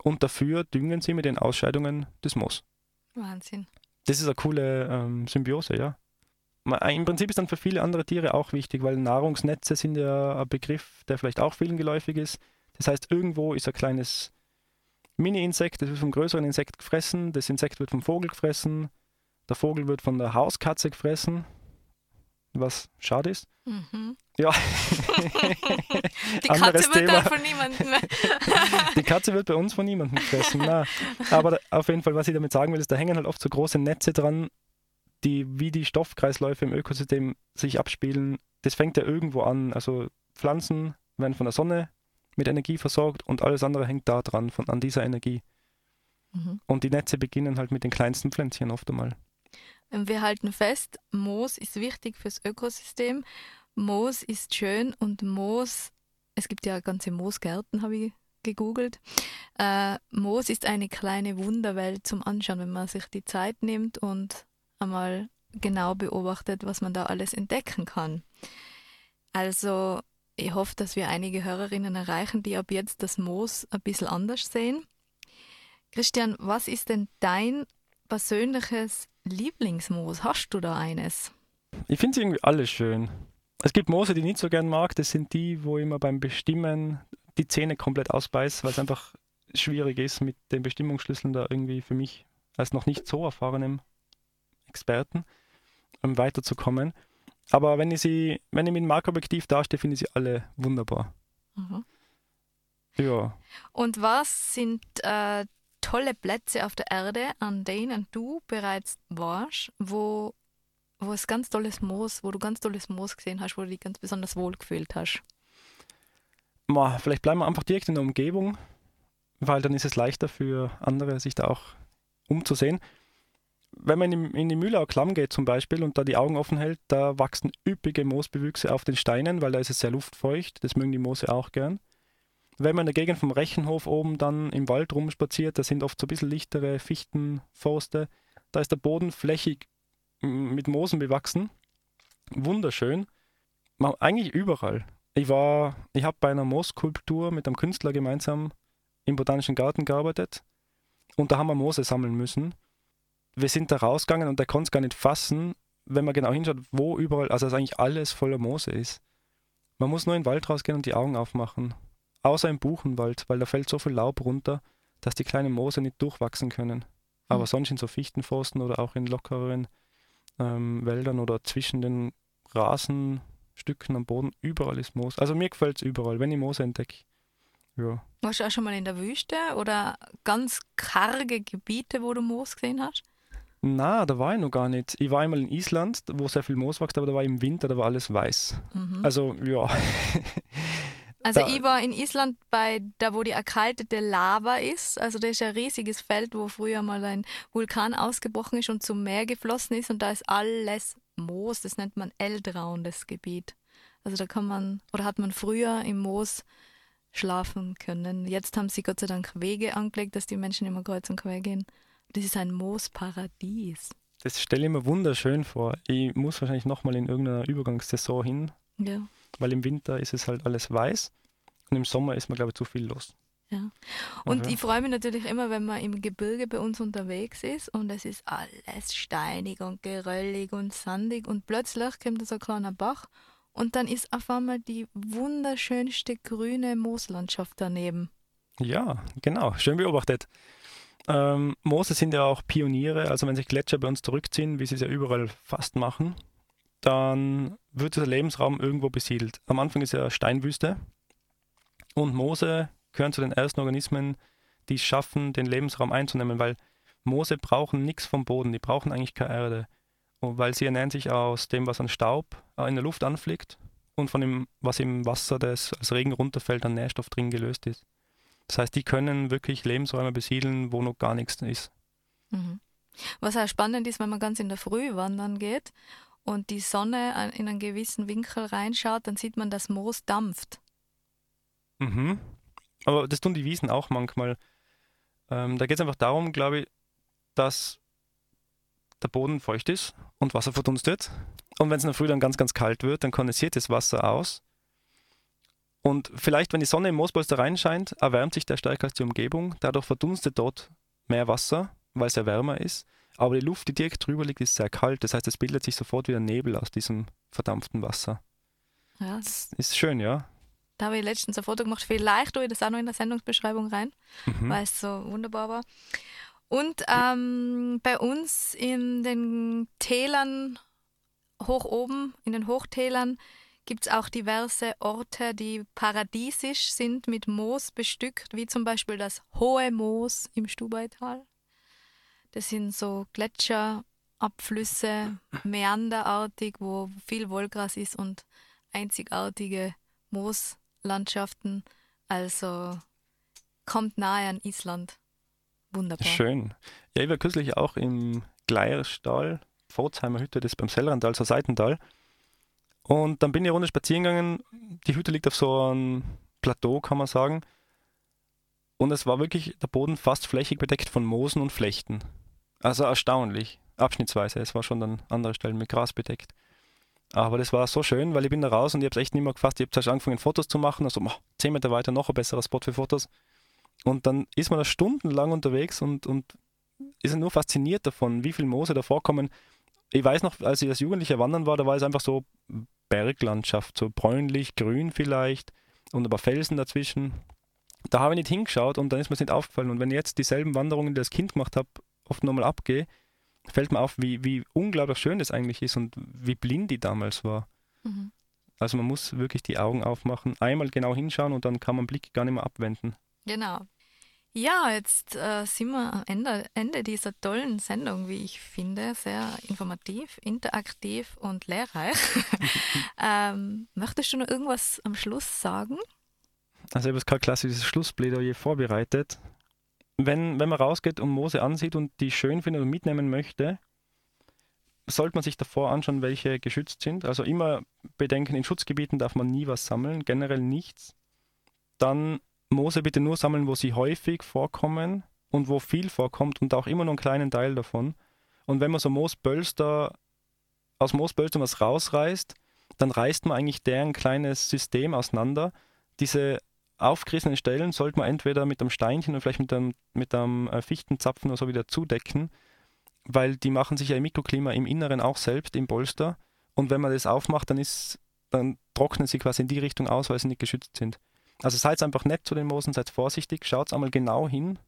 Und dafür düngen sie mit den Ausscheidungen des Moos. Wahnsinn. Das ist eine coole ähm, Symbiose, ja. Im Prinzip ist dann für viele andere Tiere auch wichtig, weil Nahrungsnetze sind ja ein Begriff, der vielleicht auch vielen geläufig ist. Das heißt, irgendwo ist ein kleines Mini-Insekt, das wird vom größeren Insekt gefressen, das Insekt wird vom Vogel gefressen, der Vogel wird von der Hauskatze gefressen, was schade ist. Mhm. Ja. (laughs) Die Katze wird Thema. dann von niemandem. (laughs) Die Katze wird bei uns von niemandem gefressen. Na. Aber auf jeden Fall, was ich damit sagen will, ist, da hängen halt oft so große Netze dran, die wie die Stoffkreisläufe im Ökosystem sich abspielen. Das fängt ja irgendwo an. Also Pflanzen werden von der Sonne mit Energie versorgt und alles andere hängt da dran, von, an dieser Energie. Mhm. Und die Netze beginnen halt mit den kleinsten Pflänzchen oft einmal. Wir halten fest, Moos ist wichtig fürs Ökosystem. Moos ist schön und Moos, es gibt ja ganze Moosgärten, habe ich gegoogelt. Äh, Moos ist eine kleine Wunderwelt zum Anschauen, wenn man sich die Zeit nimmt und einmal genau beobachtet, was man da alles entdecken kann. Also ich hoffe, dass wir einige Hörerinnen erreichen, die ab jetzt das Moos ein bisschen anders sehen. Christian, was ist denn dein persönliches Lieblingsmoos? Hast du da eines? Ich finde sie irgendwie alle schön. Es gibt Moose, die ich nicht so gern mag. Das sind die, wo ich immer beim Bestimmen die Zähne komplett ausbeiß, weil es einfach schwierig ist, mit den Bestimmungsschlüsseln da irgendwie für mich als noch nicht so erfahrenem Experten um weiterzukommen. Aber wenn ich sie, wenn ich mit dem Makroobjektiv darstelle, finde ich sie alle wunderbar. Mhm. Ja. Und was sind äh, tolle Plätze auf der Erde, an denen du bereits warst, wo, wo es ganz tolles Moos, wo du ganz tolles Moos gesehen hast, wo du dich ganz besonders wohl gefühlt hast? Ma, vielleicht bleiben wir einfach direkt in der Umgebung, weil dann ist es leichter für andere, sich da auch umzusehen. Wenn man in, die Mühlau Klamm geht zum Beispiel und da die Augen offen hält, da wachsen üppige Moosbewüchse auf den Steinen, weil da ist es sehr luftfeucht. Das mögen die Moose auch gern wenn man Gegend vom Rechenhof oben dann im Wald rumspaziert, da sind oft so ein bisschen lichtere Fichtenforste, da ist der Boden flächig mit Moosen bewachsen. Wunderschön. Eigentlich überall. Ich war, ich habe bei einer Mooskulptur mit einem Künstler gemeinsam im Botanischen Garten gearbeitet und da haben wir Moose sammeln müssen. Wir sind da rausgegangen und der konnte es gar nicht fassen, wenn man genau hinschaut, wo überall, also dass eigentlich alles voller Moose ist. Man muss nur in den Wald rausgehen und die Augen aufmachen. Außer im Buchenwald, weil da fällt so viel Laub runter, dass die kleinen Moose nicht durchwachsen können. Aber mhm. sonst in so Fichtenforsten oder auch in lockeren ähm, Wäldern oder zwischen den Rasenstücken am Boden, überall ist Moos. Also mir gefällt es überall, wenn ich Moos entdecke. Ja. Warst du auch schon mal in der Wüste oder ganz karge Gebiete, wo du Moos gesehen hast? Na, da war ich noch gar nicht. Ich war einmal in Island, wo sehr viel Moos wächst, aber da war im Winter, da war alles weiß. Mhm. Also ja, (laughs) Also da, ich war in Island bei da, wo die erkaltete Lava ist. Also da ist ein riesiges Feld, wo früher mal ein Vulkan ausgebrochen ist und zum Meer geflossen ist und da ist alles Moos. Das nennt man Eldraun, das Gebiet. Also da kann man oder hat man früher im Moos schlafen können. Jetzt haben sie Gott sei Dank Wege angelegt, dass die Menschen immer kreuz und quer gehen. Das ist ein Moosparadies. Das stelle ich mir wunderschön vor. Ich muss wahrscheinlich nochmal in irgendeiner Übergangssaison hin. Ja weil im Winter ist es halt alles weiß und im Sommer ist mir, glaube ich, zu viel los. Ja. Und okay. ich freue mich natürlich immer, wenn man im Gebirge bei uns unterwegs ist und es ist alles steinig und geröllig und sandig und plötzlich kommt so ein kleiner Bach und dann ist auf einmal die wunderschönste grüne Mooslandschaft daneben. Ja, genau, schön beobachtet. Ähm, Moose sind ja auch Pioniere, also wenn sich Gletscher bei uns zurückziehen, wie sie es ja überall fast machen, dann wird dieser Lebensraum irgendwo besiedelt. Am Anfang ist ja Steinwüste und Moose gehören zu den ersten Organismen, die es schaffen, den Lebensraum einzunehmen, weil Moose brauchen nichts vom Boden, die brauchen eigentlich keine Erde, und weil sie ernähren sich aus dem, was an Staub äh, in der Luft anfliegt und von dem, was im Wasser, das als Regen runterfällt, an Nährstoff drin gelöst ist. Das heißt, die können wirklich Lebensräume besiedeln, wo noch gar nichts ist. Mhm. Was auch spannend ist, wenn man ganz in der Früh wandern geht und die Sonne in einen gewissen Winkel reinschaut, dann sieht man, dass Moos dampft. Mhm. Aber das tun die Wiesen auch manchmal. Ähm, da geht es einfach darum, glaube ich, dass der Boden feucht ist und Wasser verdunstet. Und wenn es in der Früh dann ganz, ganz kalt wird, dann kondensiert das Wasser aus. Und vielleicht, wenn die Sonne im Moospolster reinscheint, erwärmt sich der stärker als die Umgebung. Dadurch verdunstet dort mehr Wasser, weil es ja wärmer ist. Aber die Luft, die direkt drüber liegt, ist sehr kalt. Das heißt, es bildet sich sofort wieder Nebel aus diesem verdampften Wasser. Ja. Das ist schön, ja. Da habe ich letztens ein Foto gemacht. Vielleicht tue ich das auch noch in der Sendungsbeschreibung rein, mhm. weil es so wunderbar war. Und ähm, bei uns in den Tälern hoch oben, in den Hochtälern, gibt es auch diverse Orte, die paradiesisch sind, mit Moos bestückt, wie zum Beispiel das Hohe Moos im Stubaital. Das sind so Gletscherabflüsse, meanderartig, wo viel Wollgras ist und einzigartige Mooslandschaften. Also kommt nahe an Island. Wunderbar. Schön. Ja, ich war kürzlich auch im Gleierstal, Pforzheimer Hütte, das ist beim Sellerntal, so Seitental. Und dann bin ich eine Runde spazieren gegangen. Die Hütte liegt auf so einem Plateau, kann man sagen. Und es war wirklich der Boden fast flächig bedeckt von Moosen und Flechten. Also erstaunlich. Abschnittsweise. Es war schon dann andere Stellen mit Gras bedeckt. Aber das war so schön, weil ich bin da raus und ich habe es echt nicht mehr gefasst. Ich habe zuerst angefangen, Fotos zu machen. Also, oh, zehn Meter weiter noch ein besserer Spot für Fotos. Und dann ist man da stundenlang unterwegs und, und ist nur fasziniert davon, wie viel Moose da vorkommen. Ich weiß noch, als ich als Jugendlicher wandern war, da war es einfach so Berglandschaft, so bräunlich, grün vielleicht und ein paar Felsen dazwischen. Da habe ich nicht hingeschaut und dann ist mir das nicht aufgefallen. Und wenn ich jetzt dieselben Wanderungen, die ich als Kind gemacht habe, oft nochmal abgehe, fällt mir auf, wie, wie unglaublich schön das eigentlich ist und wie blind die damals war. Mhm. Also man muss wirklich die Augen aufmachen, einmal genau hinschauen und dann kann man Blick gar nicht mehr abwenden. Genau. Ja, jetzt äh, sind wir am Ende, Ende dieser tollen Sendung, wie ich finde. Sehr informativ, interaktiv und lehrreich. (laughs) ähm, möchtest du noch irgendwas am Schluss sagen? Also ich habe kein klassisches Schlussplädoyer vorbereitet. Wenn, wenn man rausgeht und Moose ansieht und die schön findet und mitnehmen möchte, sollte man sich davor anschauen, welche geschützt sind. Also immer bedenken, in Schutzgebieten darf man nie was sammeln, generell nichts. Dann Moose bitte nur sammeln, wo sie häufig vorkommen und wo viel vorkommt und auch immer nur einen kleinen Teil davon. Und wenn man so Moosbölster, aus Moosbölstern was rausreißt, dann reißt man eigentlich deren kleines System auseinander. Diese aufgerissenen Stellen sollte man entweder mit einem Steinchen oder vielleicht mit einem, mit einem äh, Fichtenzapfen oder so wieder zudecken, weil die machen sich ja im Mikroklima im Inneren auch selbst im Polster. Und wenn man das aufmacht, dann ist, dann trocknen sie quasi in die Richtung aus, weil sie nicht geschützt sind. Also seid einfach nett zu den Moosen, seid vorsichtig, schaut einmal genau hin,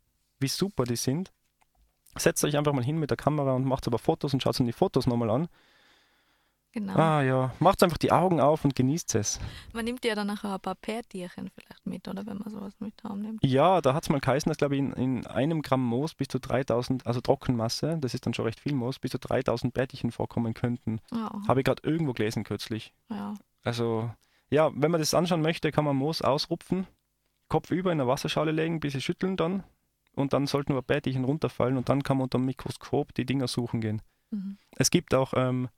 wie super die sind. Setzt euch einfach mal hin mit der Kamera und macht aber Fotos und schaut euch die Fotos nochmal an. Genau. Ah ja, macht einfach die Augen auf und genießt es. Man nimmt ja dann nachher ein paar Pärtierchen vielleicht mit, oder wenn man sowas mit nimmt. Ja, da hat es mal geheißen, dass glaube ich in, in, einem Gramm Moos bis zu 3000, also Trockenmasse, das ist dann schon recht viel Moos, bis zu 3000 Pärtchen vorkommen könnten. Ja. Habe ich gerade irgendwo gelesen kürzlich. Ja. Also ja, wenn man das anschauen möchte, kann man Moos ausrupfen, Kopf über in eine Wasserschale legen, ein bisschen schütteln dann und dann sollten nur Bärtchen runterfallen und dann kann man unter dem Mikroskop die Dinger suchen gehen. Mhm. Es gibt auch ähm,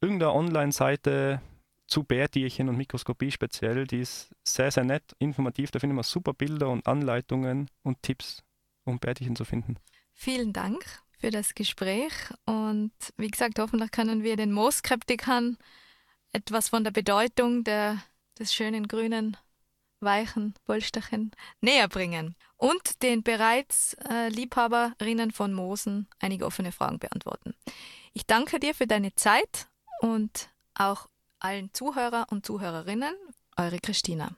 irgendeine Online-Seite zu Bärtierchen und Mikroskopie speziell, die ist sehr, sehr nett, informativ. Da findet man super Bilder und Anleitungen und Tipps, um Bärtierchen zu finden. Vielen Dank für das Gespräch und wie gesagt, hoffentlich können wir den Mooskeptikern etwas von der Bedeutung der, des schönen grünen, weichen Polsterchen näher bringen und den bereits äh, Liebhaberinnen von Moosen einige offene Fragen beantworten. Ich danke dir für deine Zeit und auch allen Zuhörer und Zuhörerinnen, eure Christina.